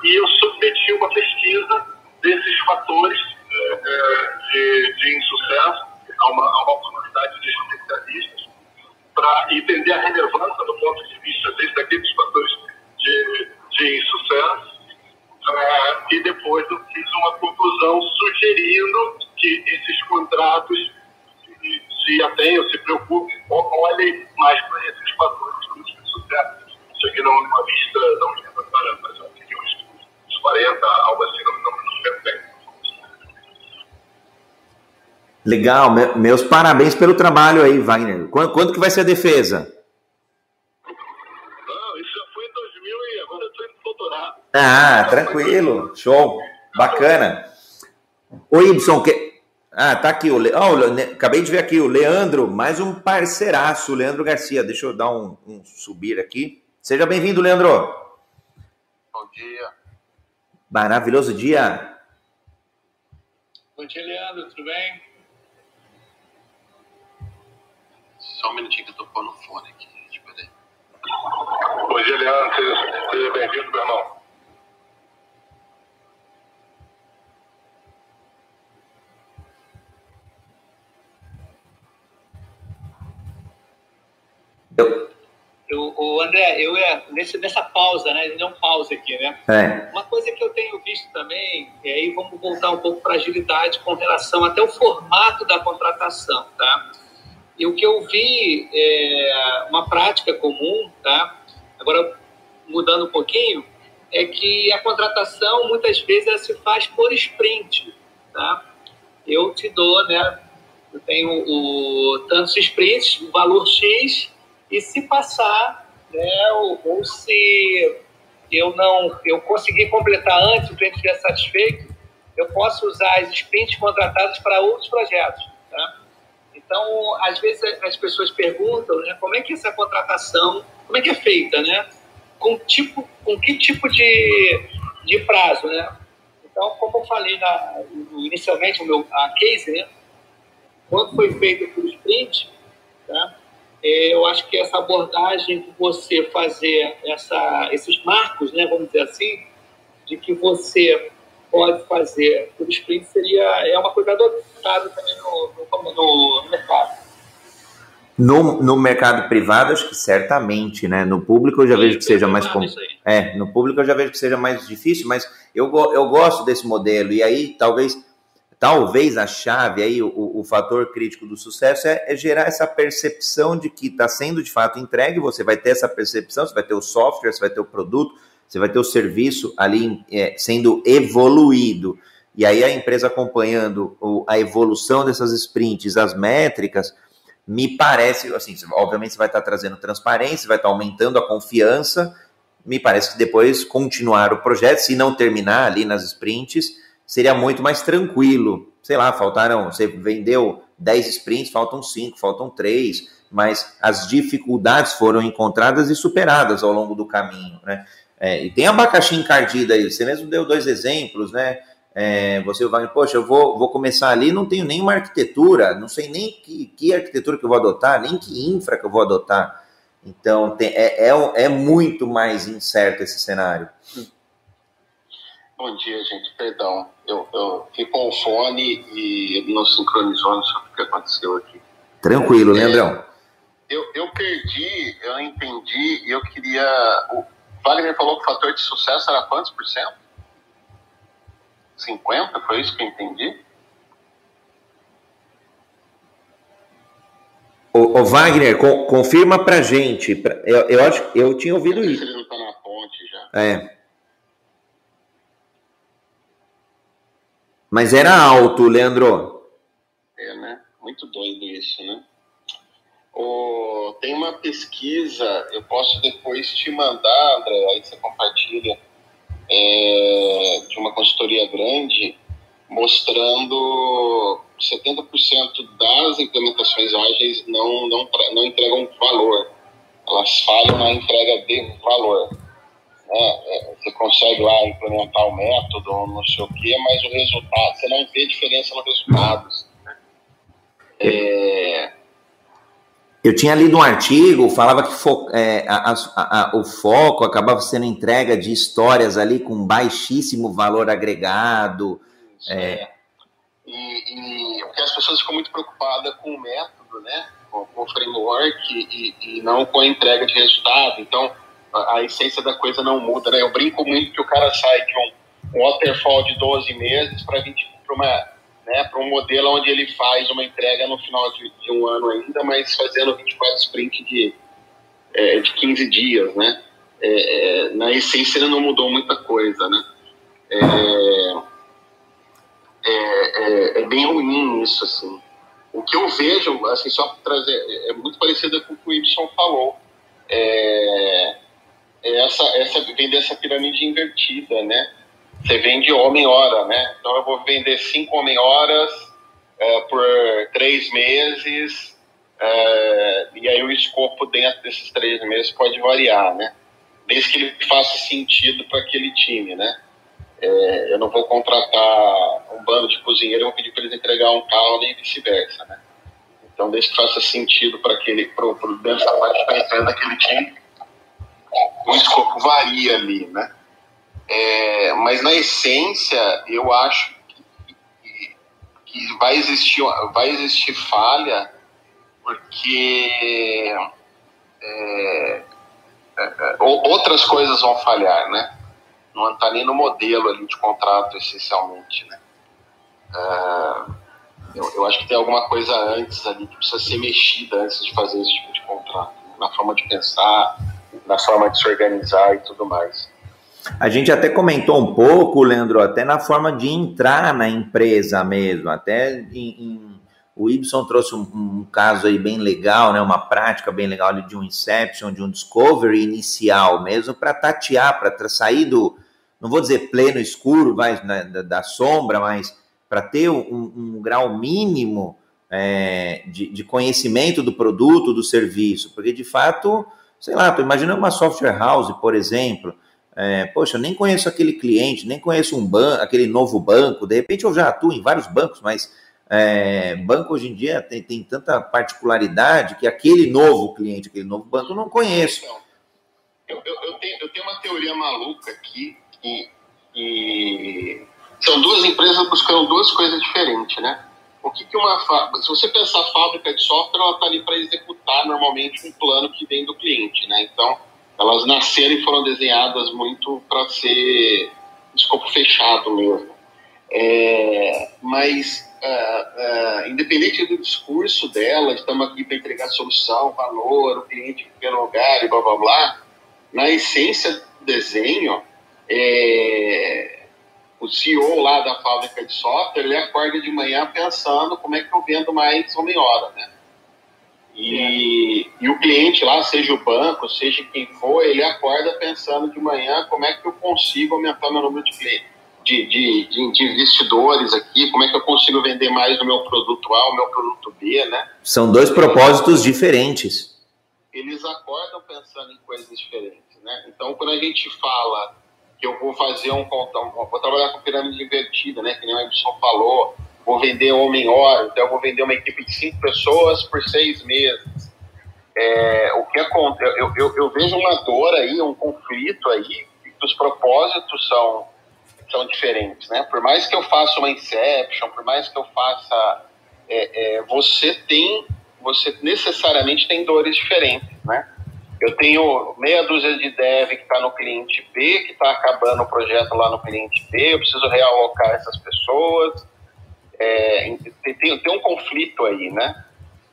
e eu submeti uma pesquisa desses fatores é, é de, de insucesso a uma, a uma comunidade de especialistas para entender a relevância do ponto de vista desde aqueles fatores de, de insucesso uh, e depois eu fiz uma conclusão sugerindo que esses contratos se, se atenham, se preocupem, olhem mais para esses fatores de sucesso. Cheguei numa lista, não lembro agora, mas eu fiquei uns 40, algo assim, Legal, meus parabéns pelo trabalho aí, Wagner. Quando, quando que vai ser a defesa? Ah, tranquilo, show, bacana. O Ibson, que... ah, tá aqui, o Le... oh, acabei de ver aqui, o Leandro, mais um parceiraço, o Leandro Garcia, deixa eu dar um, um subir aqui. Seja bem-vindo, Leandro. Bom dia. Maravilhoso dia. Bom dia, Leandro, tudo bem? Só um minutinho que eu tô pondo o fone aqui. Bom dia, Leandro, seja, seja bem-vindo, meu irmão. Eu, o André, eu ia, nesse, nessa pausa, né? Deu um pause aqui, né? É. Uma coisa que eu tenho visto também, e aí vamos voltar um pouco para agilidade com relação até o formato da contratação, tá? E o que eu vi é uma prática comum, tá? Agora, mudando um pouquinho, é que a contratação muitas vezes ela se faz por sprint, tá? Eu te dou, né? Eu tenho o tantos sprints, o valor X, e se passar, né, ou, ou se eu não eu conseguir completar antes, o cliente estiver satisfeito, eu posso usar as sprints contratadas para outros projetos. Tá? Então, às vezes as pessoas perguntam, né, como é que essa contratação, como é que é feita, né? Com tipo, com que tipo de, de prazo, né? Então, como eu falei na, inicialmente o meu a case, né? Quando foi feito por sprint, tá? É, eu acho que essa abordagem de você fazer essa, esses marcos, né, vamos dizer assim, de que você pode fazer por sprint seria é uma coisa adotada também no, no, no, mercado. No, no mercado privado, acho que certamente, né? No público eu já Sim, vejo que seja mais com... é, no público eu já vejo que seja mais difícil, mas eu, eu gosto desse modelo e aí talvez talvez a chave aí, o, o fator crítico do sucesso é, é gerar essa percepção de que está sendo de fato entregue, você vai ter essa percepção, você vai ter o software, você vai ter o produto, você vai ter o serviço ali é, sendo evoluído. E aí a empresa acompanhando a evolução dessas sprints, as métricas, me parece, assim, obviamente você vai estar trazendo transparência, vai estar aumentando a confiança, me parece que depois continuar o projeto, se não terminar ali nas sprints, seria muito mais tranquilo. Sei lá, faltaram, você vendeu 10 sprints, faltam 5, faltam 3, mas as dificuldades foram encontradas e superadas ao longo do caminho, né? É, e tem abacaxi encardido aí, você mesmo deu dois exemplos, né? É, você vai, poxa, eu vou, vou começar ali, não tenho nenhuma arquitetura, não sei nem que, que arquitetura que eu vou adotar, nem que infra que eu vou adotar. Então, tem, é, é, é muito mais incerto esse cenário. Bom dia, gente. Perdão. Eu, eu fiquei com o fone e não sincronizou, não sei o que aconteceu aqui. Tranquilo, é, Leandrão. Eu, eu perdi, eu entendi, e eu queria. O Wagner falou que o fator de sucesso era quantos por cento? 50? Foi isso que eu entendi? O, o Wagner, confirma pra gente. Eu, eu acho eu tinha ouvido isso. Ele não tá na ponte já. É. Mas era alto, Leandro. É, né? Muito doido isso, né? Oh, tem uma pesquisa, eu posso depois te mandar, André, aí você compartilha, é, de uma consultoria grande, mostrando 70% das implementações ágeis não, não, não entregam valor. Elas falham na entrega de valor. Né? É, você consegue lá implementar o método, não sei o quê, mas o resultado, você não vê diferença nos resultados. É... Eu tinha lido um artigo, falava que fo é, a, a, a, o foco acabava sendo entrega de histórias ali com baixíssimo valor agregado. É. E, e porque as pessoas ficam muito preocupadas com o método, né? com, com o framework e, e não com a entrega de resultado. Então, a, essência da coisa não muda, né? Eu brinco muito que o cara sai de um, um waterfall de 12 meses para uma né, para um modelo onde ele faz uma entrega no final de, de um ano ainda, mas fazendo 24 sprint de, é, de 15 dias, né? É, é, na essência ele não mudou muita coisa, né? É, é, é, é bem ruim isso, assim. O que eu vejo, assim, só trazer, é muito parecido com o que o Y falou. É, essa, essa, vender essa pirâmide invertida, né? Você vende homem-hora, né? Então eu vou vender cinco homem-horas é, por três meses, é, e aí o escopo dentro desses três meses pode variar, né? Desde que ele faça sentido para aquele time, né? É, eu não vou contratar um bando de cozinheiros e vou pedir para eles entregar um carro e vice-versa, né? Então, desde que faça sentido para aquele, pro, pro, dentro da parte de daquele time, o escopo varia ali, né? É, mas na essência, eu acho que, que, vai, existir, vai existir falha porque é, é, é outras coisas vão falhar, né? Não está nem no modelo ali de contrato, essencialmente, né? É, eu, eu, acho que tem alguma coisa antes ali que precisa ser mexida antes de fazer esse tipo de contrato, né? na forma de pensar, na forma de se organizar e tudo mais. A gente até comentou um pouco, Leandro, até na forma de entrar na empresa mesmo. Até em, em, o Ibson trouxe um, um, caso aí bem legal, né, uma prática bem legal de um Inception, de um Discovery inicial mesmo, para tatear, para sair do, não vou dizer pleno escuro, vai, né, da, da, sombra, mas para ter um, um, grau mínimo é, de, de conhecimento do produto, do serviço. Porque, de fato, sei lá, estou imaginando uma software house, por exemplo é, poxa, eu nem conheço aquele cliente, nem conheço um banco, aquele novo banco, de repente eu já atuo em vários bancos, mas é, banco hoje em dia tem, tem tanta particularidade que aquele novo cliente, aquele novo banco eu não conheço. Eu, eu, eu, tenho, eu tenho uma teoria maluca aqui que, são duas empresas buscando duas coisas diferentes, né? O que, que uma se você pensar fábrica de software, ela está ali para executar normalmente um plano que vem do cliente, né? Então elas nasceram e foram desenhadas muito para ser escopo fechado mesmo. É, mas, uh, uh, independente do discurso dela, estamos aqui para entregar solução, valor, o cliente em primeiro lugar e blá blá blá, na essência do desenho, é, o CEO lá da fábrica de software, ele acorda de manhã pensando como é que eu vendo mais homem-hora, né? E, e, o cliente lá, seja o banco, seja quem for, ele acorda pensando de manhã como é que eu consigo aumentar meu número de clientes, de, de, de, investidores aqui, como é que eu consigo vender mais o meu produto A, o meu produto B, né? São dois propósitos diferentes. Eles acordam pensando em coisas diferentes, né? Então, quando a gente fala que eu vou fazer um, vou trabalhar com pirâmide invertida, né? Que nem o Edson falou, vou vender homem-hora, então eu vou vender uma equipe de cinco pessoas por seis meses. É, o que acontece? Eu, eu, eu, vejo uma dor aí, um conflito aí, que os propósitos são, são diferentes, né? Por mais que eu faça uma Inception, por mais que eu faça... É, é, você tem... Você necessariamente tem dores diferentes, né? Eu tenho meia dúzia de dev que está no cliente B, que está acabando o projeto lá no cliente B, eu preciso realocar essas pessoas é, tem, tem, um conflito aí, né?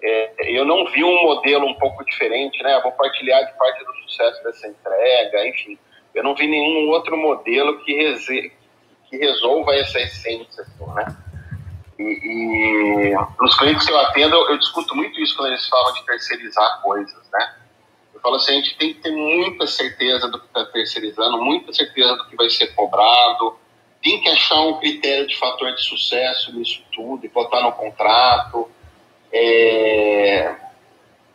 É, eu não vi um modelo um pouco diferente, né? vou partilhar de parte do sucesso dessa entrega, enfim. Eu não vi nenhum outro modelo que, reze, que resolva essa essência, assim, né? E, e, nos clientes que eu atendo, eu, eu discuto muito isso quando eles falam de terceirizar coisas, né? Eu falo assim, a gente tem que ter muita certeza do que está terceirizando, muita certeza do que vai ser cobrado, tem que achar um critério de fator de sucesso nisso tudo e botar no contrato. É,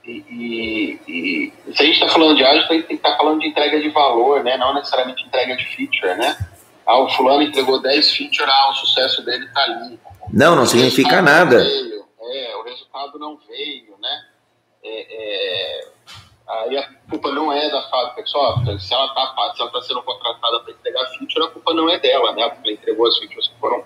e, e, e, se a gente está falando de ágil, tem que estar tá falando de entrega de valor, né? não necessariamente entrega de feature. Né? Ah, o fulano entregou 10 features, ah, o sucesso dele está ali. Não, não significa nada. Veio, é, o resultado não veio. Né? É, é, aí a culpa não é da fábrica de software. Se ela está tá sendo contratada para entregar feature, a culpa não é dela, né? Porque ela entregou as features que foram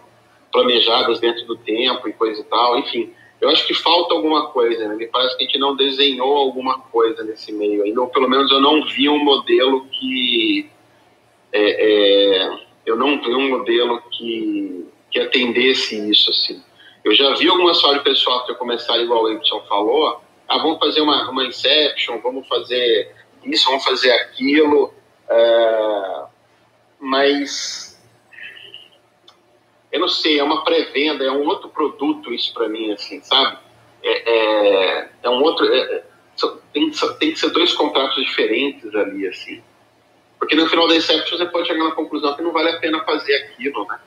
planejadas dentro do tempo e coisa e tal. Enfim, eu acho que falta alguma coisa, né? Me parece que a gente não desenhou alguma coisa nesse meio ainda, ou pelo menos eu não vi um modelo que. É, é, eu não vi um modelo que, que atendesse isso, assim. Eu já vi algumas fábricas de software começar igual o Epson falou, ah, vamos fazer uma, uma Inception, vamos fazer isso, vamos fazer aquilo, uh, mas eu não sei, é uma pré-venda, é um outro produto isso para mim, assim, sabe? É, é, é um outro, é, tem, tem que ser dois contratos diferentes ali, assim, porque no final da Inception você pode chegar na conclusão que não vale a pena fazer aquilo, né?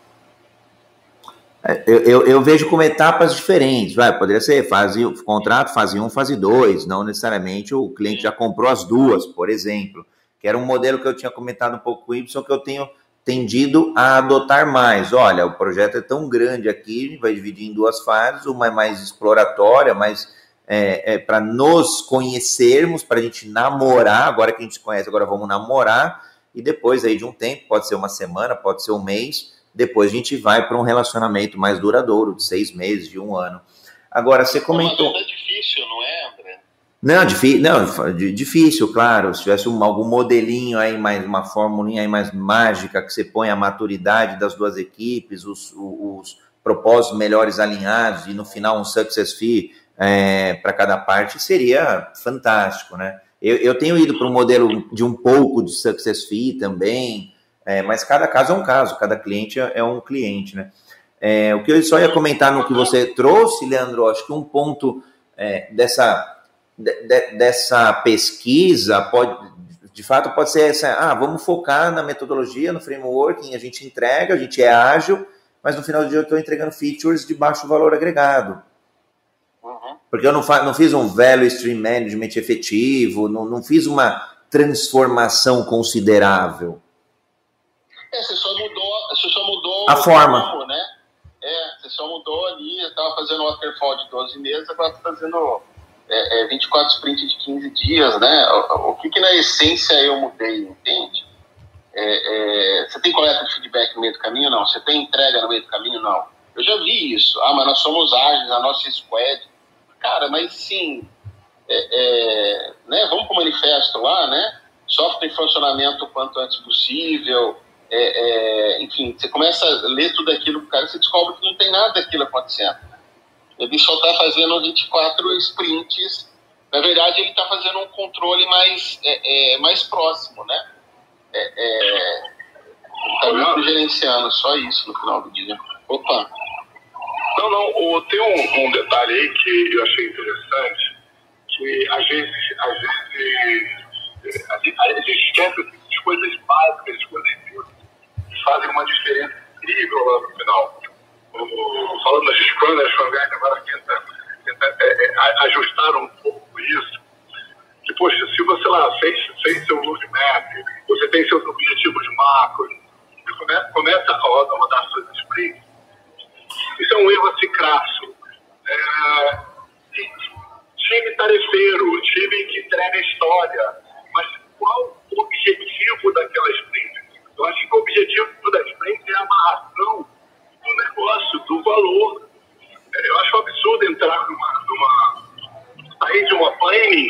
É, eu, eu, eu, vejo como etapas diferentes, vai, poderia ser fase, contrato fase 1, fase 2, não necessariamente o cliente já comprou as duas, por exemplo, que era um modelo que eu tinha comentado um pouco com o Y, que eu tenho tendido a adotar mais. Olha, o projeto é tão grande aqui, vai dividir em duas fases, uma é mais exploratória, mais é, é para nos conhecermos, para a gente namorar, agora que a gente se conhece, agora vamos namorar, e depois aí de um tempo, pode ser uma semana, pode ser um mês, depois a gente vai para um relacionamento mais duradouro, de seis meses, de um ano. Agora, você comentou. Não, é difícil, não é, André? Não, difícil, não, difícil, claro. Se tivesse um, algum modelinho aí, mais uma fórmula aí mais mágica, que você põe a maturidade das duas equipes, os, os, os propósitos melhores alinhados e no final um success fee é, para cada parte, seria fantástico, né? Eu, eu tenho ido para um modelo de um pouco de success fee também, é, mas cada caso é um caso, cada cliente é, é um cliente, né? É, o que eu só ia comentar no que você trouxe, Leandro, acho que um ponto é, dessa, de, dessa pesquisa pode, de fato, pode ser essa, ah, vamos focar na metodologia, no framework, a gente entrega, a gente é ágil, mas no final do dia eu estou entregando features de baixo valor agregado. Uhum. Porque eu não, não fiz um value stream management efetivo, não, não fiz uma transformação considerável. É, você só mudou, você só mudou a forma. Né? É, você só mudou ali, eu estava fazendo waterfall de 12 meses, agora está fazendo é, é, 24 sprints de 15 dias, né? O, o que, que na essência eu mudei, entende? É, é, você tem coleta de feedback no meio do caminho? Não. Você tem entrega no meio do caminho? Não. Eu já vi isso. Ah, mas nós somos ágeis, a nossa squad. Cara, mas sim, é, é, né? vamos para o manifesto lá, né? Software em funcionamento o quanto antes possível, é, é, enfim, você começa a ler tudo aquilo pro cara, você descobre que não tem nada daquilo acontecendo. Ele só está fazendo 24 sprints. Na verdade, ele está fazendo um controle mais, é, é mais próximo, né? É, é, ele está gerenciando, só isso no final do dia. Opa! Não, não, tem um, um, detalhe aí que eu achei interessante, que às vezes, às vezes a gente, a gente esquece de coisas básicas, coisas que fazem uma diferença incrível lá no final. O, falando das né, Scrum agora tenta, tenta é, é, ajustar um pouco isso. Que, poxa, se você lá fez, fez seu roadmap, você tem seus objetivos macros, começa a rodar suas sprints, isso é um erro assim crasso. É, time tarefeiro, time que entrega história, mas qual o objetivo daquela sprint? Eu acho que o objetivo da sprint é a amarração do negócio, do valor. É, eu acho um absurdo entrar numa, numa sair de uma planning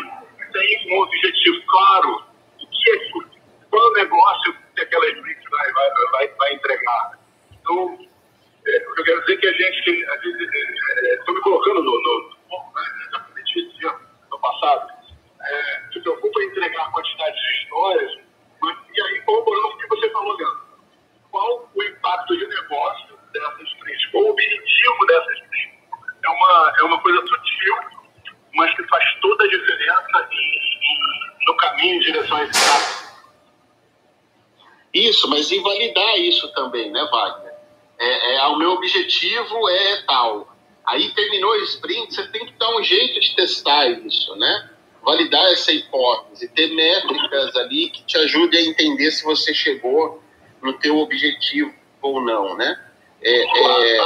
sem um objetivo claro o que é qual é o negócio que aquela sprint vai, vai, vai, vai entregar. Então, é, eu quero dizer é que a gente, estou me colocando no, no, no né, no passado, é, se preocupa em entregar a quantidade de histórias, e aí corroborando o que você falou, Leandro, qual o impacto de negócio dessas sprints, qual o objetivo dessas sprints? É uma, é uma coisa sutil, mas que faz toda a diferença em, em, no caminho em direção a esse caso. Isso, mas invalidar isso também, né, Wagner? é, é, o meu objetivo é tal. Aí terminou o sprint, você tem que dar um jeito de testar isso, né? Validar essa hipótese, ter métricas ali que te ajudem a entender se você chegou no teu objetivo ou não, né? É, é,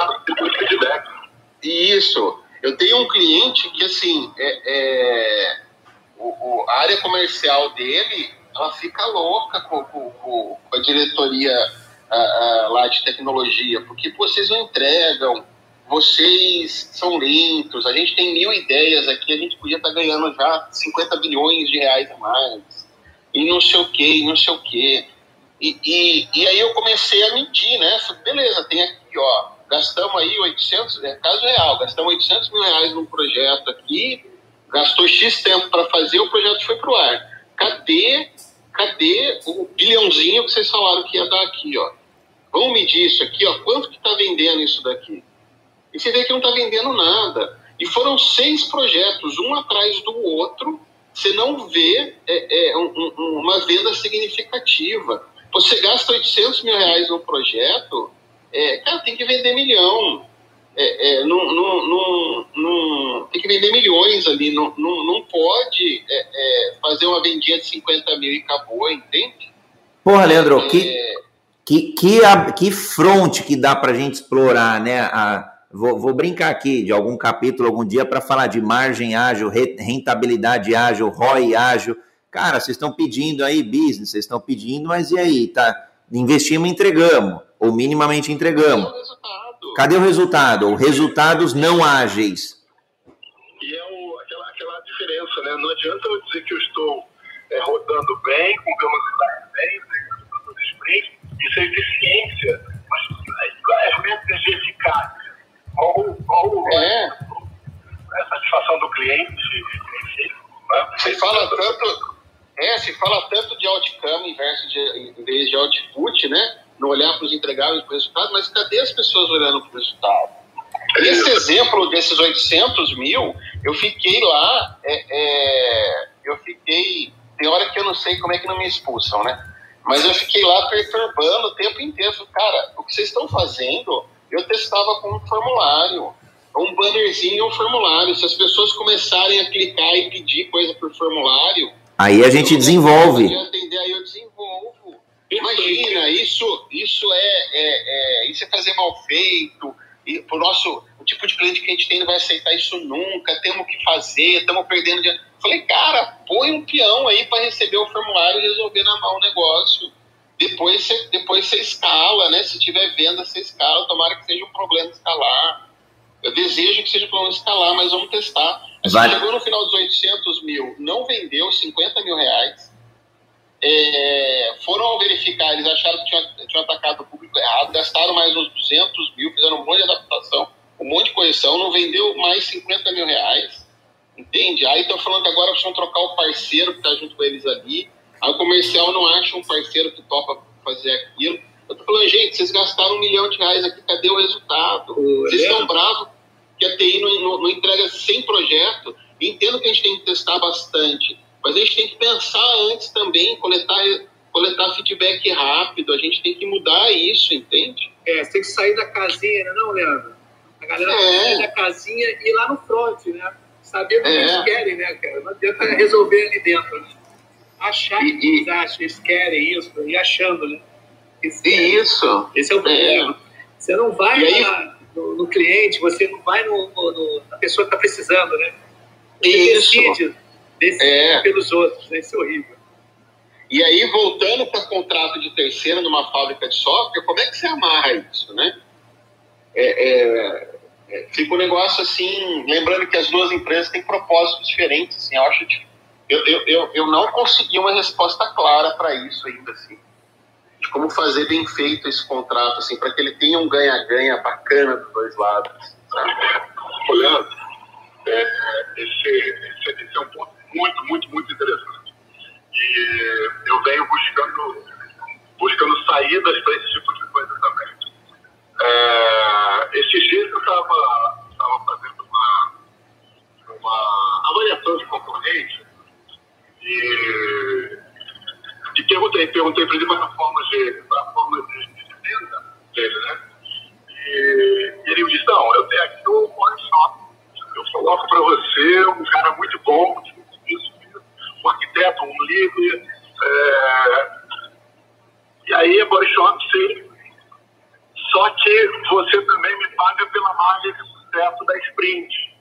isso. Eu tenho um cliente que, assim, é, é o, o, a área comercial dele, ela fica louca com, com, com a diretoria lá de tecnologia, porque vocês não entregam, vocês são lentos, a gente tem mil ideias aqui, a gente podia estar tá ganhando já 50 bilhões de reais a mais, e não sei o que, e não sei o que. E, e, e, aí eu comecei a medir, né? Beleza, tem aqui, ó, gastamos aí 800, é caso real, gastamos 800 mil reais num projeto aqui, gastou X tempo para fazer, o projeto foi pro ar. Cadê, cadê o bilhãozinho que vocês falaram que ia dar aqui, ó? Vamos medir isso aqui, ó, quanto que está vendendo isso daqui? E você vê que não está vendendo nada. E foram seis projetos, um atrás do outro, você não vê é, é, um, um, uma venda significativa. Você gasta 800 mil reais num projeto, é, cara, tem que vender milhão. É, é, não, não, não, tem que vender milhões ali. Não, não, não pode é, é fazer uma vendinha de 50 mil e acabou, entende? Porra, Leandro, que, que, que, que fronte que dá para a gente explorar, né? A, vou, vou, brincar aqui de algum capítulo algum dia para falar de margem ágil, rentabilidade ágil, ROI ágil. Cara, vocês estão pedindo aí business, vocês estão pedindo, mas e aí? Tá, investimos, entregamos, ou minimamente entregamos. Cadê o resultado? Ou resultados não ágeis. E é o, aquela, aquela diferença, né? Não adianta eu dizer que eu estou é, rodando bem, com velocidade bem, com sprint, isso é eficiência, mas as métricas de eficácia, qual, qual é. a satisfação do cliente. Né? Você fala tanto, é, se fala tanto de outcome em vez de, em vez de output, né? Não olhar para os entregáveis, para o resultado, mas cadê as pessoas olhando para o resultado? Esse exemplo desses 800 mil, eu fiquei lá, é, é, eu fiquei, tem hora que eu não sei como é que não me expulsam, né? Mas eu fiquei lá perturbando o tempo inteiro. Cara, o que vocês estão fazendo, eu testava com um formulário. Um bannerzinho e um formulário. Se as pessoas começarem a clicar e pedir coisa por formulário. Aí a gente desenvolve. Atender, aí eu desenvolvo. Imagina, isso, isso é, é, é, isso é fazer mal feito. E pro nosso, o tipo de cliente que a gente tem não vai aceitar isso nunca. Temos que fazer, estamos perdendo dinheiro. Falei, cara, põe um peão aí para receber o formulário e resolver na mão o negócio. Depois você, depois você escala, né? Se tiver venda, você escala. Tomara que seja um problema escalar. Eu desejo que seja um problema escalar, mas vamos testar. Mas chegou no final dos 800 mil, não vendeu 50 mil reais. é, foram verificar, eles acharam que tinham, tinham atacado o público errado, gastaram mais uns 200 mil, fizeram um monte de adaptação, um monte de correção, não vendeu mais 50 mil reais, entende? Aí estão falando que agora precisam trocar o parceiro que está junto com eles ali, aí o comercial não acha um parceiro que topa fazer aquilo. Eu tô falando, gente, vocês gastaram um milhão de reais aqui, cadê o resultado? Vocês estão bravos que a TI não, não, não entrega 100 projetos, entendo que a gente tem que testar bastante, mas a gente tem que pensar antes também, coletar, coletar feedback rápido, a gente tem que mudar isso, entende? É, você tem que sair da casinha, né, não, Leandro? A galera é. sair da casinha e ir lá no front, né? Saber o que é. eles querem, né, cara? Não adianta resolver ali dentro, né? Achar e, que eles acham, eles querem isso, e achando, né? Isso. Esse é o problema. É. Você não vai aí, no, no, cliente, você não vai no, no na pessoa que está precisando, né? Você isso. decide decidir é. pelos outros, né? Isso é horrível. E aí, voltando para contrato de terceira numa fábrica de software, como é que você amarra isso, né? É, é, é, fica um negócio assim, lembrando que as duas empresas têm propósitos diferentes, assim, eu acho que eu, eu, eu, eu não consegui uma resposta clara para isso ainda, assim, de como fazer bem feito esse contrato, assim, para que ele tenha um ganha-ganha bacana dos dois lados? Olhando, é, esse, esse, esse é um ponto muito, muito, muito interessante. E eu venho buscando, buscando saídas para esse tipo de coisa também. É, esses eu estava fazendo uma, uma avaliação de concorrente e, e perguntei, perguntei para ele plataformas de, plataformas de, de venda dele, né? E, e ele me disse, não, eu tenho aqui One Shop, eu coloco para você um cara muito bom, um arquiteto, um líder. É... E aí, Body Shop, sim. Só que você também me paga pela margem de sucesso da sprint.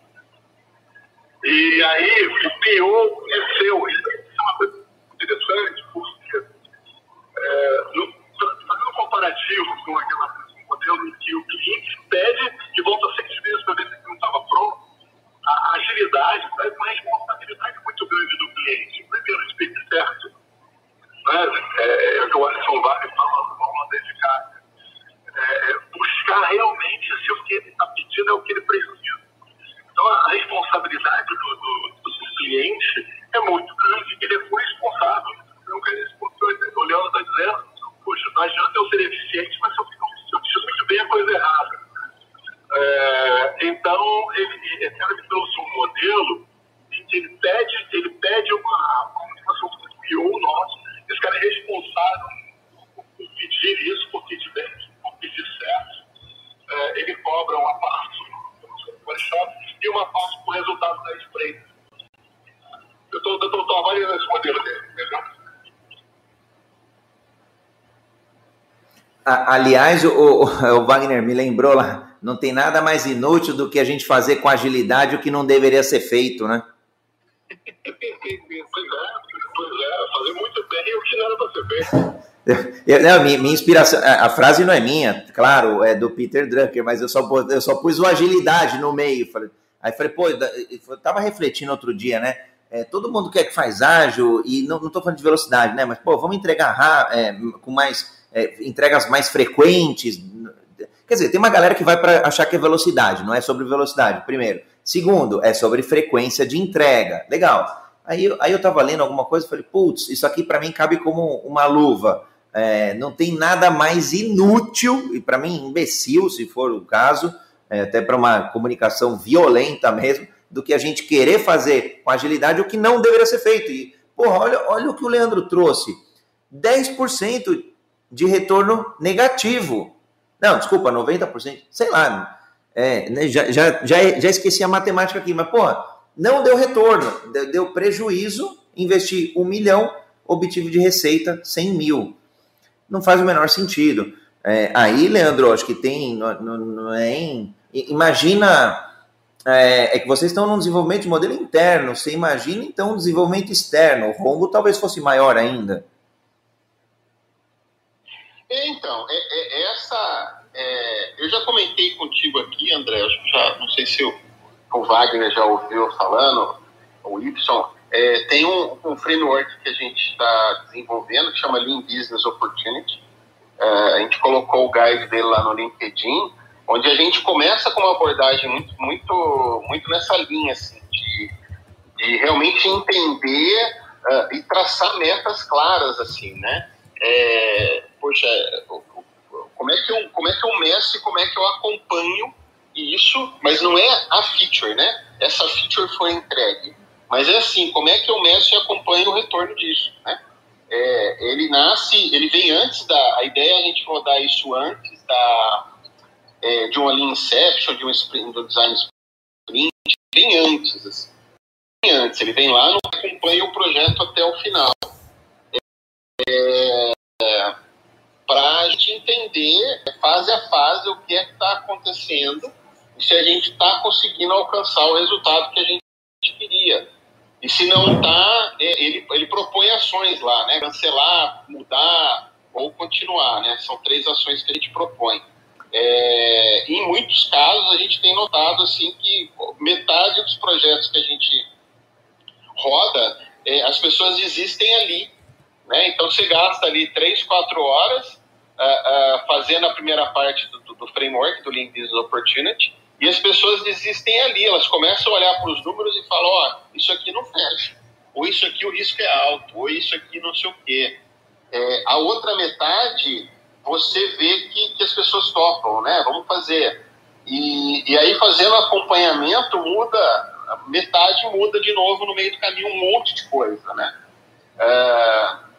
E aí, o PO é. Isso é uma coisa interessante, porque, é, no, fazendo um comparativo com aquela modelo em que o cliente pede e volta seis vezes para ver se não estava pronto, a agilidade traz uma responsabilidade muito grande do cliente. Primeiro, speed certo. Né? É, é o que o Alisson Vale fala de forma dedicada. É, buscar realmente se o que ele está pedindo é o que ele precisa. Então, a responsabilidade do, do, do cliente é muito grande. Ele foi responsável. Então, o que ele olhando está dizendo, poxa, não adianta eu ser eficiente, mas se eu, eu fiz muito bem a coisa errada. É, então, ele, esse cara me trouxe um modelo em que ele pede, ele pede uma, como se fosse um PO nosso, esse cara é responsável por pedir isso, por feedback, por pedir certo. É, ele cobra uma parte do workshop e uma parte por resultado da espreita. Eu estou avaliando esse modelo dele, entendeu? Aliás, o, o Wagner me lembrou lá, não tem nada mais inútil do que a gente fazer com agilidade o que não deveria ser feito, né? pois é, pois é, fazer muito bem o que não era para ser feito. não, minha, minha, inspiração, a frase não é minha, claro, é do Peter Drucker, mas eu só, eu só pus o agilidade no meio. Aí falei, pô, eu tava refletindo outro dia, né? É, todo mundo quer que faz ágil, e não, estou falando de velocidade, né? Mas, pô, vamos entregar é, com mais é, entregas mais frequentes, Quer dizer, tem uma galera que vai para achar que é velocidade, não é sobre velocidade, primeiro. Segundo, é sobre frequência de entrega. Legal. Aí, aí eu estava lendo alguma coisa e falei, putz, isso aqui para mim cabe como uma luva. É, não tem nada mais inútil, e para mim imbecil, se for o caso, é, até para uma comunicação violenta mesmo, do que a gente querer fazer com agilidade o que não deveria ser feito. E, porra, olha, olha o que o Leandro trouxe: 10% de retorno negativo. Não, desculpa, 90%, sei lá. É, né, já, já, já, já esqueci a matemática aqui, mas, porra, não deu retorno, deu, deu prejuízo, investi um milhão, objetivo de receita 100 mil. Não faz o menor sentido. É, aí, Leandro, acho que tem. Não, não, não é imagina. É, é, que vocês estão no desenvolvimento de modelo interno. Você imagina então um desenvolvimento externo. O rombo talvez fosse maior ainda. Então, é, é, essa. É, eu já comentei contigo aqui, André, acho que já, não sei se o, o Wagner já ouviu falando, o Y, É, tem um, um, framework que a gente está desenvolvendo que chama Lean Business Opportunity. É, a gente colocou o guide dele lá no LinkedIn, onde a gente começa com uma abordagem muito, muito, muito nessa linha, assim, de, de realmente entender uh, e traçar metas claras, assim, né? É, poxa, como é que eu, como é que eu meço e como é que eu acompanho isso, mas não é a feature, né? Essa feature foi entregue. Mas é assim, como é que eu meço e acompanho o retorno disso, né? É, ele nasce, ele vem antes da. A ideia é a gente rodar isso antes da, é, de uma linha Inception, de um sprint, do design sprint, vem antes, assim. Vem antes, ele vem lá, não acompanha o projeto até o final. É, para a gente entender fase a fase o que é que está acontecendo e se a gente está conseguindo alcançar o resultado que a gente queria. E se não está, é, ele, ele propõe ações lá, né? Cancelar, mudar ou continuar, né? São três ações que a gente propõe. É, em muitos casos, a gente tem notado assim que metade dos projetos que a gente roda, é, as pessoas desistem ali. Né? Então, você gasta ali três, quatro horas uh, fazendo a primeira parte do, do, do framework, do Lean Business Opportunity, e as pessoas desistem ali, elas começam a olhar para os números e falam, ó, oh, isso aqui não fecha, ou isso aqui o risco é alto, ou isso aqui não sei o quê. É, a outra metade, você vê que, que as pessoas topam, né? Vamos fazer. E, e aí, fazendo acompanhamento, muda, metade muda de novo no meio do caminho um monte de coisa, né? É,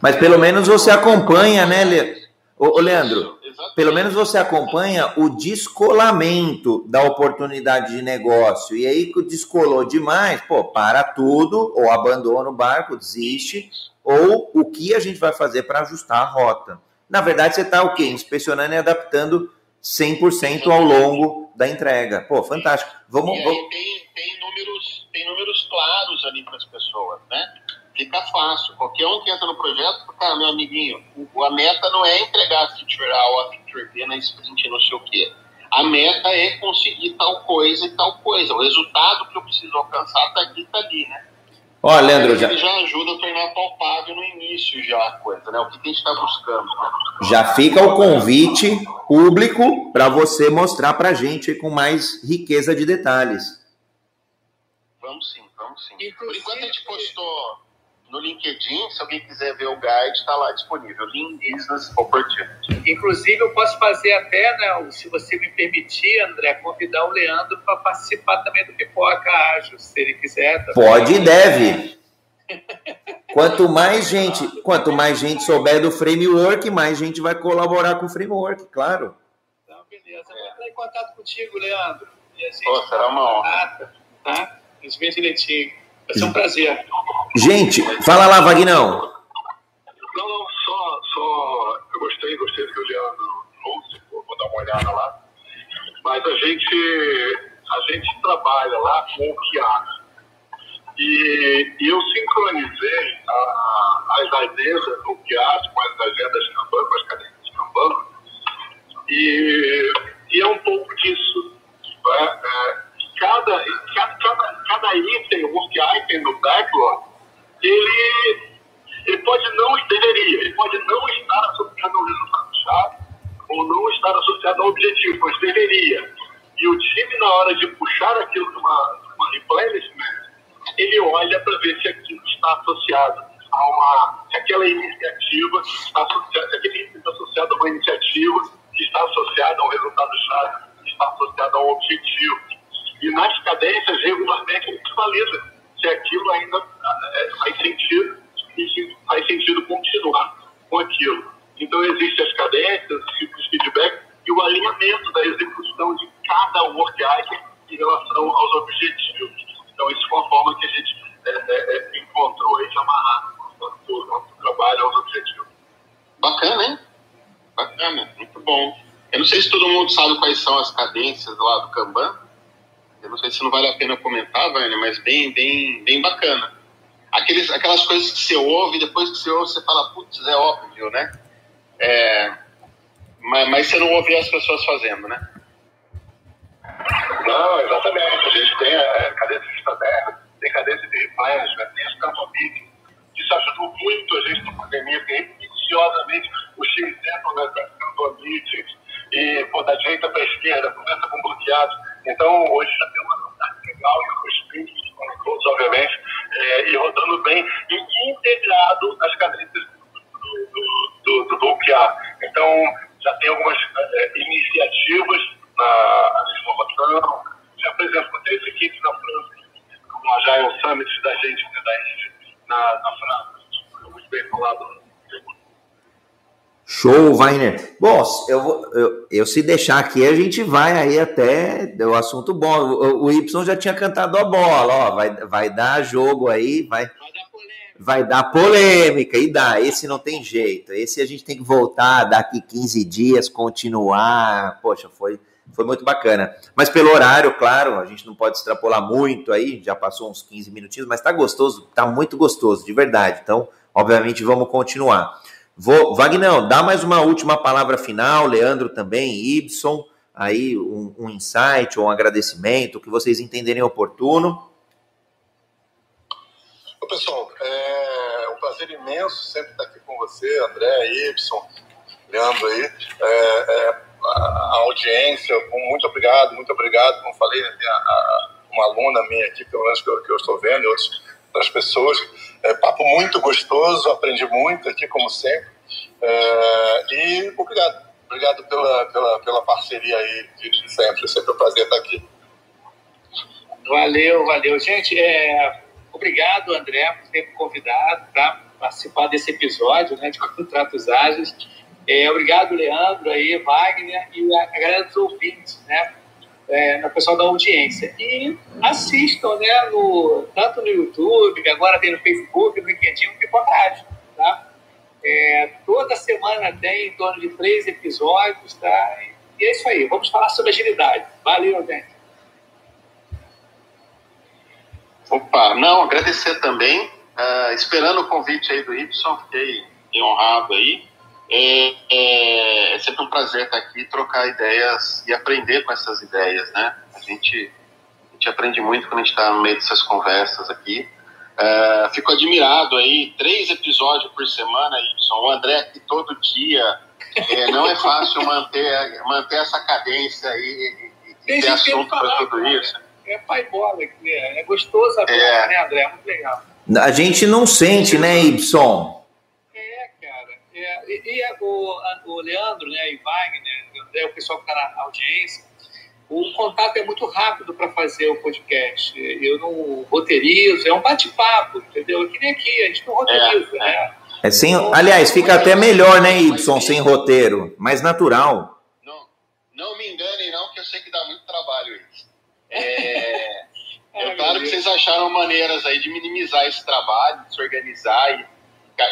mas pelo menos você acompanha, né, Le... Ô, Leandro? Pelo menos você acompanha o descolamento da oportunidade de negócio. E aí que descolou demais, pô, para tudo, ou abandona o barco, desiste, ou o que a gente vai fazer para ajustar a rota. Na verdade, você está o quê? Inspecionando e adaptando 100% ao longo da entrega. Pô, fantástico. Vamos, e vamos... Tem, tem, números, tem números claros ali para as pessoas, né? Fica fácil. Qualquer um que entra no projeto, cara, meu amiguinho, a meta não é entregar a feature A ou a feature B na sprint, não sei o quê. A meta é conseguir tal coisa e tal coisa. O resultado que eu preciso alcançar tá aqui, tá ali, né? Ó, oh, Leandro, já... Ele já ajuda a tornar palpável no início já a coisa, né? O que, a gente está buscando. Né? Já fica o convite público para você mostrar para gente com mais riqueza de detalhes. Vamos sim, vamos sim. Por enquanto a gente postou no LinkedIn, se alguém quiser ver o guide, está lá disponível, Lean Business Opportunity. Inclusive, eu posso fazer até, né, se você me permitir, André, convidar o Leandro para participar também do Pipoca Ágil, se ele quiser. Também. Pode e deve. Quanto mais gente, quanto mais gente souber do framework, mais gente vai colaborar com o framework, claro. Então, beleza. Vou entrar em contato contigo, Leandro. E a gente Pô, será uma honra. Tá? A gente vê direitinho. Vai ser um prazer. Gente, fala lá, Vagnão. Não, não, só, só. Eu gostei, gostei do que o Leandro trouxe, vou dar uma olhada lá. Mas a gente, a gente trabalha lá com o QA. E, e eu sincronizei a, as agendas do QA com as agendas Kanban, com as cadências Kanban. E, e é um pouco disso. Né? É, cada, cada, cada item, work item do backlog, ele, ele pode não, deveria, ele pode não estar associado ao resultado-chave ou não estar associado ao objetivo, mas deveria. E o time, na hora de puxar aquilo para uma, replenishment, ele olha para ver se aquilo está associado a uma, se aquela iniciativa está associada, se aquele item está associado a uma iniciativa que está associada ao resultado-chave, que está associado ao objetivo e nas cadências, regularmente, a valida se aquilo ainda é, faz sentido e se faz sentido continuar com aquilo. Então, existem as cadências, os tipos de feedback e o alinhamento da execução de cada work item em relação aos objetivos. Então, isso foi uma forma que a gente é, é encontrou aí de amarrar o nosso trabalho aos objetivos. Bacana, hein? Bacana, muito bom. Eu não sei se todo mundo sabe quais são as cadências lá do Kanban. Eu não sei se não vale a pena comentar, Vânia, mas bem, bem, bem bacana. Aqueles, aquelas coisas que você ouve, depois que você ouve, você fala, putz, é óbvio, né? É, mas, mas você não ouve as pessoas fazendo, né? Não, exatamente. A gente tem a cadência estratégica, tem cadência de replanejamento, tem as Campomic. Isso ajudou muito a gente na pandemia, tem religiosamente o X-Exemplo das Campomic, e pô, da direita para a esquerda, começa com bloqueados. Então, hoje já tem uma legal e os sprints conectados, obviamente, é, e rodando bem e integrado nas cadências do, do, do, do bloquear. Então, já tem algumas é, iniciativas na informação. Já, por exemplo, tem esse kit na França, como a Agile Summit da gente, né, da na, na França. Muito bem falado Show, Weiner. Bom, eu, eu, eu, se deixar aqui, a gente vai aí até o assunto bom. O, o Y já tinha cantado a bola, ó, vai, vai dar jogo aí, vai, vai dar polêmica, e dá. Esse não tem jeito. Esse a gente tem que voltar daqui 15 dias, continuar. Poxa, foi, foi muito bacana. Mas pelo horário, claro, a gente não pode extrapolar muito aí, já passou uns 15 minutinhos, mas tá gostoso, tá muito gostoso, de verdade. Então, obviamente, vamos continuar. Vou, Wagner, dá mais uma última palavra final, Leandro também, Ibson, aí um, um insight ou um agradecimento, o que vocês entenderem oportuno. Pessoal, é um prazer imenso sempre estar aqui com você, André, Ibson, Leandro aí. É, é, a audiência, muito obrigado, muito obrigado. Como falei, né, tem a, a, uma aluna minha aqui, pelo menos que eu, que eu estou vendo, e outras pessoas. É, papo muito gostoso, aprendi muito aqui, como sempre. É, e obrigado, obrigado pela, pela, pela parceria aí de sempre. É sempre um prazer estar aqui. Valeu, valeu. Gente, é, obrigado, André, por ter me convidado para participar desse episódio né, de Contratos Ágeis. É, obrigado, Leandro, aí, Wagner e a, a galera dos ouvintes, né? É, no pessoal da audiência. E assistam, né, no, tanto no YouTube, agora tem no Facebook, no LinkedIn, no Pipoca Rádio, tá? É, toda semana tem em torno de três episódios, tá? E é isso aí, vamos falar sobre agilidade. Valeu, gente. Opa, não, agradecer também, uh, esperando o convite aí do Y, fiquei honrado aí. É, é, é, sempre um prazer estar aqui, trocar ideias e aprender com essas ideias, né? A gente, a gente aprende muito quando a gente está no meio dessas conversas aqui. É, fico admirado aí, três episódios por semana, Y. O André aqui todo dia. É, não é fácil manter, manter essa cadência aí e, e ter assunto para tudo isso. É pai bola, é gostoso, é. né, André? Muito legal. A gente não sente, né, Y? É, e, e o, o, Leandro, né, e Wagner, né, o pessoal que está na audiência, o contato é muito rápido para fazer o podcast. Eu não roteirizo, é um bate-papo, entendeu? Que nem aqui, a gente não roteiriza, é, né? É sem, então, aliás, fica até melhor, né, Y, sem roteiro, mais natural. Não, não me enganem, não, que eu sei que dá muito trabalho isso. <laughs> É, é claro que vocês acharam maneiras aí de minimizar esse trabalho, de se organizar e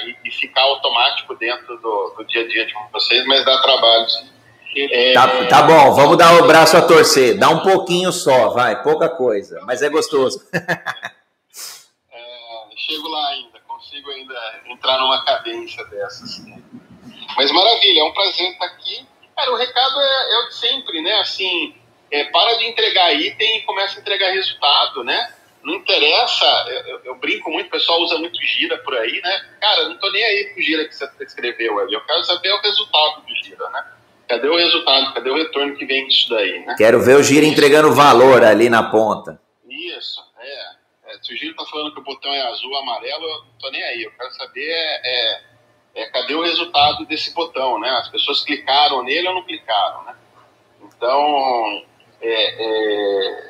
e, e ficar automático dentro do, do, dia a dia de vocês, mas dá trabalho. É... Tá, tá bom, vamos dar o braço a torcer. Dá um pouquinho só, vai, pouca coisa, mas é gostoso. <laughs> é, chego lá ainda, consigo ainda entrar numa cadência dessas. Mas maravilha, é um prazer estar aqui. Cara, o recado é, é o de sempre, né? Assim, é, para de entregar item e começa a entregar resultado, né? Não interessa, eu, eu, brinco muito, o pessoal usa muito gira por aí, né? Cara, não tô nem aí pro gira que você escreveu ali, eu quero saber o resultado do gira, né? Cadê o resultado? Cadê o retorno que vem disso daí, né? Quero ver o gira entregando valor ali na ponta. Isso, é. é se o gira tá falando que o botão é azul, amarelo, eu não tô nem aí, eu quero saber é, é, cadê o resultado desse botão, né? As pessoas clicaram nele ou não clicaram, né? Então, é, é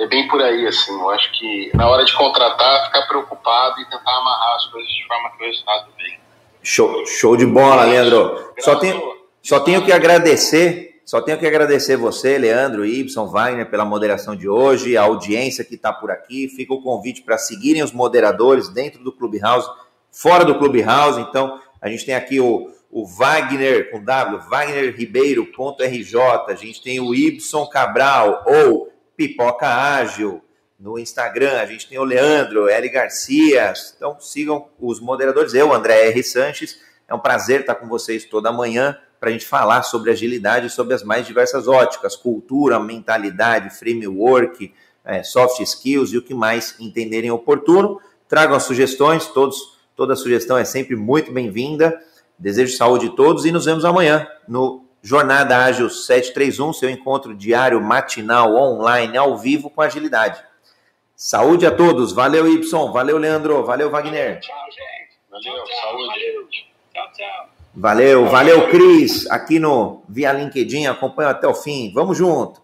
é bem por aí, assim. Eu acho que na hora de contratar, ficar preocupado e tentar amarrar as coisas de forma que o resultado venha. Show, show de bola, Leandro. Só tenho, só tenho que agradecer, só tenho que agradecer você, Leandro, Ibson, Wagner, pela moderação de hoje, a audiência que está por aqui. Fica o convite para seguirem os moderadores dentro do Clubhouse, fora do Clubhouse. Então, a gente tem aqui o, o Wagner, com W, Wagner Ribeiro.rj, a gente tem o Ibson Cabral, ou Pipoca Ágil. No Instagram, a gente tem o Leandro, Eli Garcia. Então sigam os moderadores. Eu, André R. Sanches. É um prazer estar com vocês toda manhã para a gente falar sobre agilidade, sobre as mais diversas óticas, cultura, mentalidade, framework, é, soft skills e o que mais entenderem oportuno. Tragam as sugestões, todos, toda sugestão é sempre muito bem-vinda. Desejo saúde a todos e nos vemos amanhã no Jornada Ágil 731, seu encontro diário, matinal, online, ao vivo com agilidade. Saúde a todos. Valeu, Y. Valeu, Leandro. Valeu, Wagner. Tchau, gente. Valeu, tchau, saúde. Valeu. Tchau, tchau. Valeu, valeu, Cris. Aqui no Via LinkedIn, acompanha até o fim. Vamos junto.